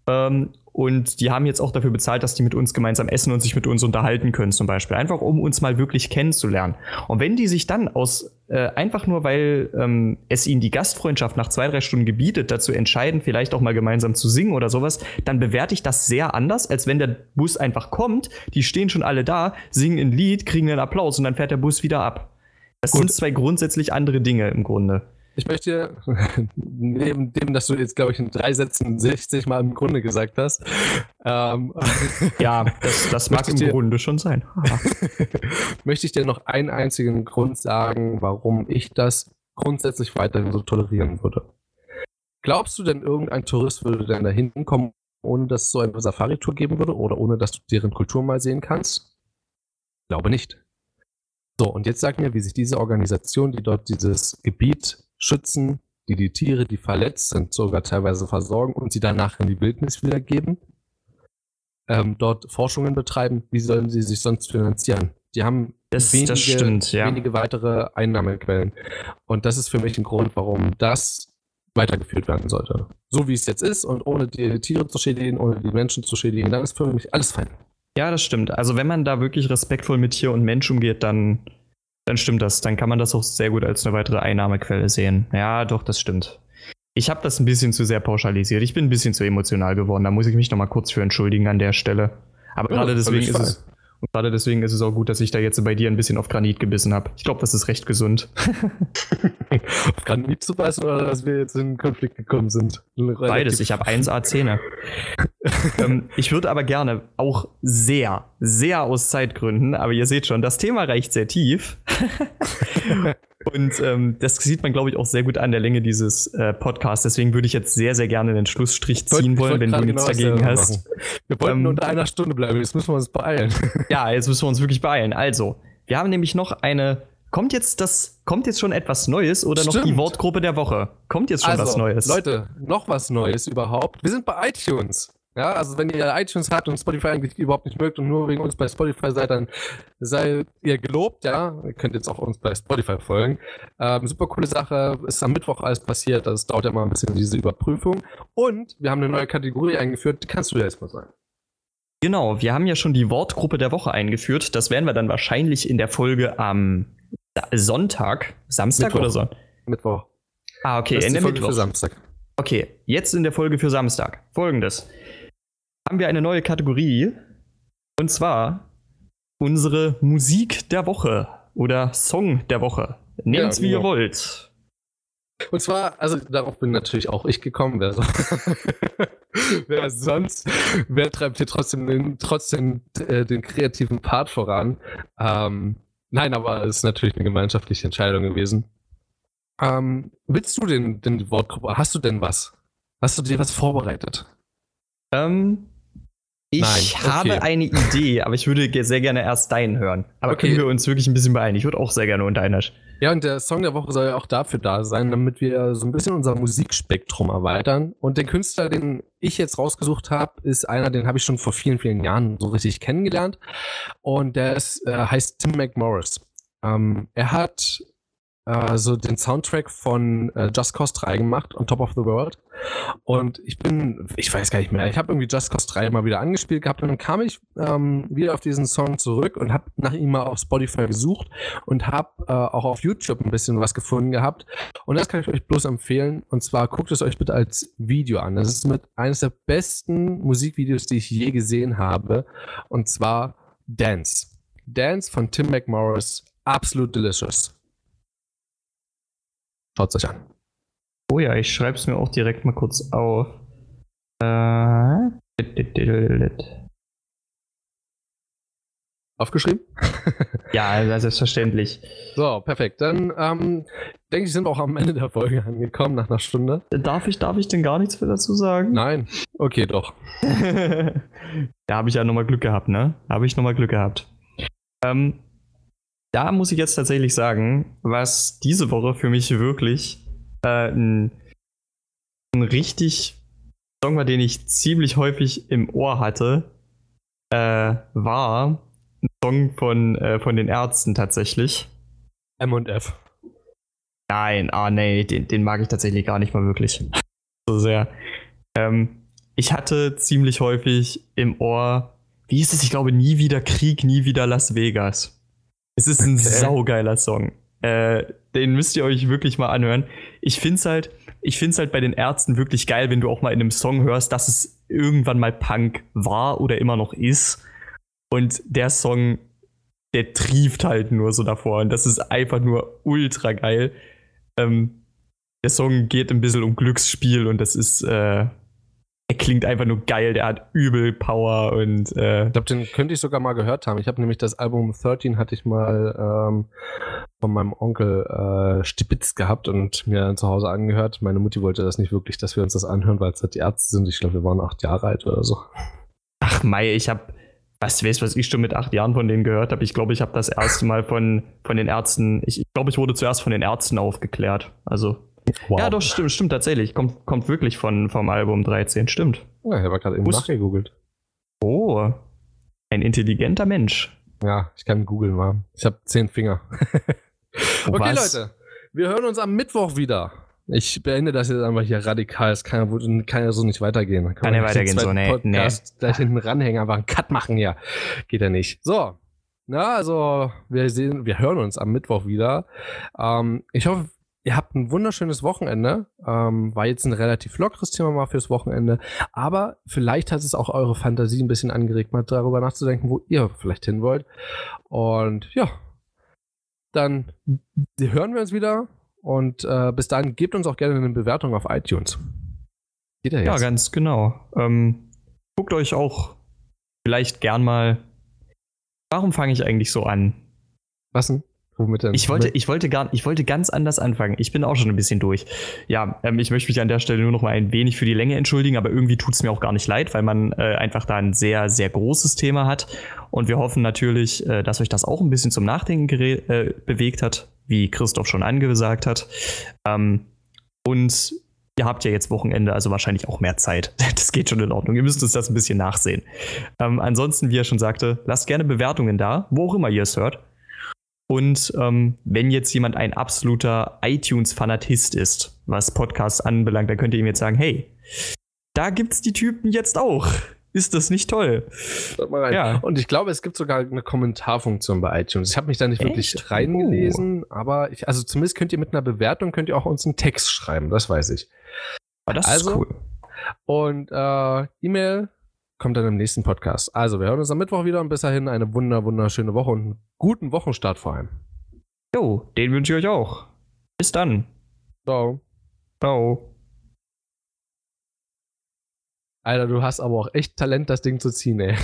ähm, und die haben jetzt auch dafür bezahlt, dass die mit uns gemeinsam essen und sich mit uns unterhalten können, zum Beispiel. Einfach um uns mal wirklich kennenzulernen. Und wenn die sich dann aus, äh, einfach nur weil ähm, es ihnen die Gastfreundschaft nach zwei, drei Stunden gebietet, dazu entscheiden, vielleicht auch mal gemeinsam zu singen oder sowas, dann bewerte ich das sehr anders, als wenn der Bus einfach kommt, die stehen schon alle da, singen ein Lied, kriegen einen Applaus und dann fährt der Bus wieder ab. Das Gut. sind zwei grundsätzlich andere Dinge im Grunde. Ich möchte, neben dem, dass du jetzt, glaube ich, in drei Sätzen 60 Mal im Grunde gesagt hast, ähm, Ja, das, das mag im dir- Grunde schon sein. möchte ich dir noch einen einzigen Grund sagen, warum ich das grundsätzlich weiterhin so tolerieren würde. Glaubst du denn, irgendein Tourist würde denn da hinkommen, ohne dass es so eine Safari-Tour geben würde oder ohne dass du deren Kultur mal sehen kannst? Glaube nicht. So, und jetzt sag mir, wie sich diese Organisation, die dort dieses Gebiet schützen, die die Tiere, die verletzt sind, sogar teilweise versorgen und sie danach in die Wildnis wiedergeben, ähm, dort Forschungen betreiben, wie sollen sie sich sonst finanzieren? Die haben Das, das stimmt, ja. wenige weitere Einnahmequellen. Und das ist für mich ein Grund, warum das weitergeführt werden sollte. So wie es jetzt ist und ohne die Tiere zu schädigen, ohne die Menschen zu schädigen, dann ist für mich alles fein. Ja, das stimmt. Also wenn man da wirklich respektvoll mit Tier und Mensch umgeht, dann, dann stimmt das. Dann kann man das auch sehr gut als eine weitere Einnahmequelle sehen. Ja, doch, das stimmt. Ich habe das ein bisschen zu sehr pauschalisiert. Ich bin ein bisschen zu emotional geworden. Da muss ich mich noch mal kurz für entschuldigen an der Stelle. Aber Ja, gerade deswegen ist es und gerade deswegen ist es auch gut, dass ich da jetzt bei dir ein bisschen auf Granit gebissen habe. Ich glaube, das ist recht gesund. Auf Granit zu beißen oder dass wir jetzt in Konflikt gekommen sind? Beides. Ich habe 1A Zähne. ähm, ich würde aber gerne auch sehr, sehr aus Zeitgründen, aber ihr seht schon, das Thema reicht sehr tief. Und ähm, das sieht man, glaube ich, auch sehr gut an der Länge dieses äh, Podcasts. Deswegen würde ich jetzt sehr, sehr gerne den Schlussstrich ziehen wollen, wenn du nichts dagegen hast. Wir wollten Ähm, unter einer Stunde bleiben, jetzt müssen wir uns beeilen. Ja, jetzt müssen wir uns wirklich beeilen. Also, wir haben nämlich noch eine. Kommt jetzt das, kommt jetzt schon etwas Neues oder noch die Stimmt. Wortgruppe der Woche? Kommt jetzt schon was Neues? Also, Leute, noch was Neues überhaupt. Wir sind bei iTunes. Ja, also wenn ihr iTunes habt und Spotify eigentlich überhaupt nicht mögt und nur wegen uns bei Spotify seid, dann seid ihr gelobt, ja. Ihr könnt jetzt auch uns bei Spotify folgen. Ähm, super coole Sache, ist am Mittwoch alles passiert, das dauert ja mal ein bisschen diese Überprüfung. Und wir haben eine neue Kategorie eingeführt, kannst du ja jetzt mal sagen. Genau, wir haben ja schon die Wortgruppe der Woche eingeführt. Das werden wir dann wahrscheinlich in der Folge am Sonntag, Samstag Mittwoch. oder so. Mittwoch. Ah, okay, in der Folge Mittwoch. für Samstag. Okay, jetzt in der Folge für Samstag. Folgendes. Haben wir eine neue Kategorie. Und zwar unsere Musik der Woche oder Song der Woche. Nehmt's Ja, wie ihr genau. wollt. Und zwar, also darauf bin natürlich auch ich gekommen. Wer, so, wer sonst, wer treibt hier trotzdem den, trotzdem äh, den kreativen Part voran? Ähm, nein, aber es ist natürlich eine gemeinschaftliche Entscheidung gewesen. Ähm, willst du den, den Wortgruppe, hast du denn was? Hast du dir was vorbereitet? Ähm, ich Nein, okay. habe eine Idee, aber ich würde sehr gerne erst deinen hören. Aber Okay. können wir uns wirklich ein bisschen beeilen? Ich würde auch sehr gerne unter einer. Ja, und der Song der Woche soll ja auch dafür da sein, damit wir so ein bisschen unser Musikspektrum erweitern. Und der Künstler, den ich jetzt rausgesucht habe, ist einer, den habe ich schon vor vielen, vielen Jahren so richtig kennengelernt. Und der ist, äh, heißt Tim McMorris. Ähm, er hat äh, so den Soundtrack von äh, Just Cause 3 gemacht, On Top of the World. Und ich bin, ich weiß gar nicht mehr, ich habe irgendwie Just Cause 3 mal wieder angespielt gehabt und dann kam ich ähm, wieder auf diesen Song zurück und habe nach ihm mal auf Spotify gesucht und habe äh, auch auf YouTube ein bisschen was gefunden gehabt. Und das kann ich euch bloß empfehlen. Und zwar guckt es euch bitte als Video an. Das ist mit eines der besten Musikvideos, die ich je gesehen habe. Und zwar Dance. Dance von Tim McMorris. Absolut delicious. Schaut euch an. Oh ja, ich schreibe es mir auch direkt mal kurz auf. Äh, Aufgeschrieben? ja, selbstverständlich. So, perfekt. Dann ähm, denke ich, sind wir auch am Ende der Folge angekommen, nach einer Stunde. Darf ich, darf ich denn gar nichts mehr dazu sagen? Nein. Okay, doch. da habe ich ja nochmal Glück gehabt, ne? Habe ich nochmal Glück gehabt. Ähm, da muss ich jetzt tatsächlich sagen, was diese Woche für mich wirklich äh, ein, ein richtig Song war, den ich ziemlich häufig im Ohr hatte, äh, war ein Song von, äh, von den Ärzten tatsächlich. M und F. Nein, ah nee, den, den mag ich tatsächlich gar nicht mal wirklich. So sehr. Ähm, ich hatte ziemlich häufig im Ohr, wie ist es? Ich glaube, nie wieder Krieg, nie wieder Las Vegas. Es ist ein Okay. saugeiler Song. Äh, den müsst ihr euch wirklich mal anhören. Ich find's halt, ich find's halt bei den Ärzten wirklich geil, wenn du auch mal in einem Song hörst, dass es irgendwann mal Punk war oder immer noch ist. Und der Song, der trieft halt nur so davor. Und das ist einfach nur ultra geil. Ähm, der Song geht ein bisschen um Glücksspiel und das ist, äh, er klingt einfach nur geil. Der hat übel Power und äh, Ich glaube, den könnte ich sogar mal gehört haben. Ich habe nämlich das Album 13 hatte ich mal ähm, von meinem Onkel äh, Stibitz gehabt und mir dann zu Hause angehört. Meine Mutti wollte das nicht wirklich, dass wir uns das anhören, weil es halt die Ärzte sind. Ich glaube, wir waren acht Jahre alt oder so. ach Mai, ich hab, was weiß, was ich schon mit acht Jahren von denen gehört habe. Ich glaube, ich habe das erste Mal von, von den Ärzten, ich, ich glaube, ich wurde zuerst von den Ärzten aufgeklärt. Also, ja, doch, stimmt, stimmt tatsächlich. Kommt, kommt wirklich von, vom Album 13, stimmt. Ja, ich habe gerade eben Wusst- nachgegoogelt. Oh, ein intelligenter Mensch. Ja, ich kann googeln mal. Ich habe zehn Finger. okay, Was? Leute. Wir hören uns am Mittwoch wieder. Ich beende das jetzt einfach hier radikal. Es kann, ja- kann ja so nicht weitergehen. Kann ja weitergehen, so, nee, Podcast gleich hinten ranhängen, einfach einen Cut machen hier. Geht ja nicht. So. Na, also, wir sehen, wir hören uns am Mittwoch wieder. Ähm, ich hoffe, ihr habt ein wunderschönes Wochenende. Ähm, war jetzt ein relativ lockeres Thema mal fürs Wochenende. Aber vielleicht hat es auch eure Fantasie ein bisschen angeregt, mal darüber nachzudenken, wo ihr vielleicht hin wollt. Und ja, dann hören wir uns wieder. Und äh, bis dahin gebt uns auch gerne eine Bewertung auf iTunes. Geht ja Ja, jetzt. ganz genau. Ähm, guckt euch auch vielleicht gern mal. Warum fange ich eigentlich so an? Was denn? Womit denn? Ich wollte, ich wollte gar, ich wollte ganz anders anfangen. Ich bin auch schon ein bisschen durch. Ja, ähm, ich möchte mich an der Stelle nur noch mal ein wenig für die Länge entschuldigen, aber irgendwie tut es mir auch gar nicht leid, weil man äh, einfach da ein sehr, sehr großes Thema hat. Und wir hoffen natürlich, äh, dass euch das auch ein bisschen zum Nachdenken äh, bewegt hat, wie Christoph schon angesagt hat. Ähm, und ihr habt ja jetzt Wochenende, also wahrscheinlich auch mehr Zeit. Das geht schon in Ordnung. Ihr müsst uns das ein bisschen nachsehen. Ähm, ansonsten, wie er schon sagte, lasst gerne Bewertungen da, wo auch immer ihr es hört. Und ähm, wenn jetzt jemand ein absoluter iTunes-Fanatist ist, was Podcasts anbelangt, dann könnt ihr ihm jetzt sagen, hey, da gibt's die Typen jetzt auch. Ist das nicht toll? Ja. Und ich glaube, es gibt sogar eine Kommentarfunktion bei iTunes. Ich habe mich da nicht wirklich Echt? reingelesen, aber ich, also zumindest könnt ihr mit einer Bewertung könnt ihr auch uns einen Text schreiben, das weiß ich. Aber das Also- ist cool. Und äh, E-Mail kommt dann im nächsten Podcast. Also, wir hören uns am Mittwoch wieder und bis dahin eine wunder, wunderschöne Woche und einen guten Wochenstart vor allem. Jo, den wünsche ich euch auch. Bis dann. Ciao. Ciao. Alter, du hast aber auch echt Talent, das Ding zu ziehen, ey.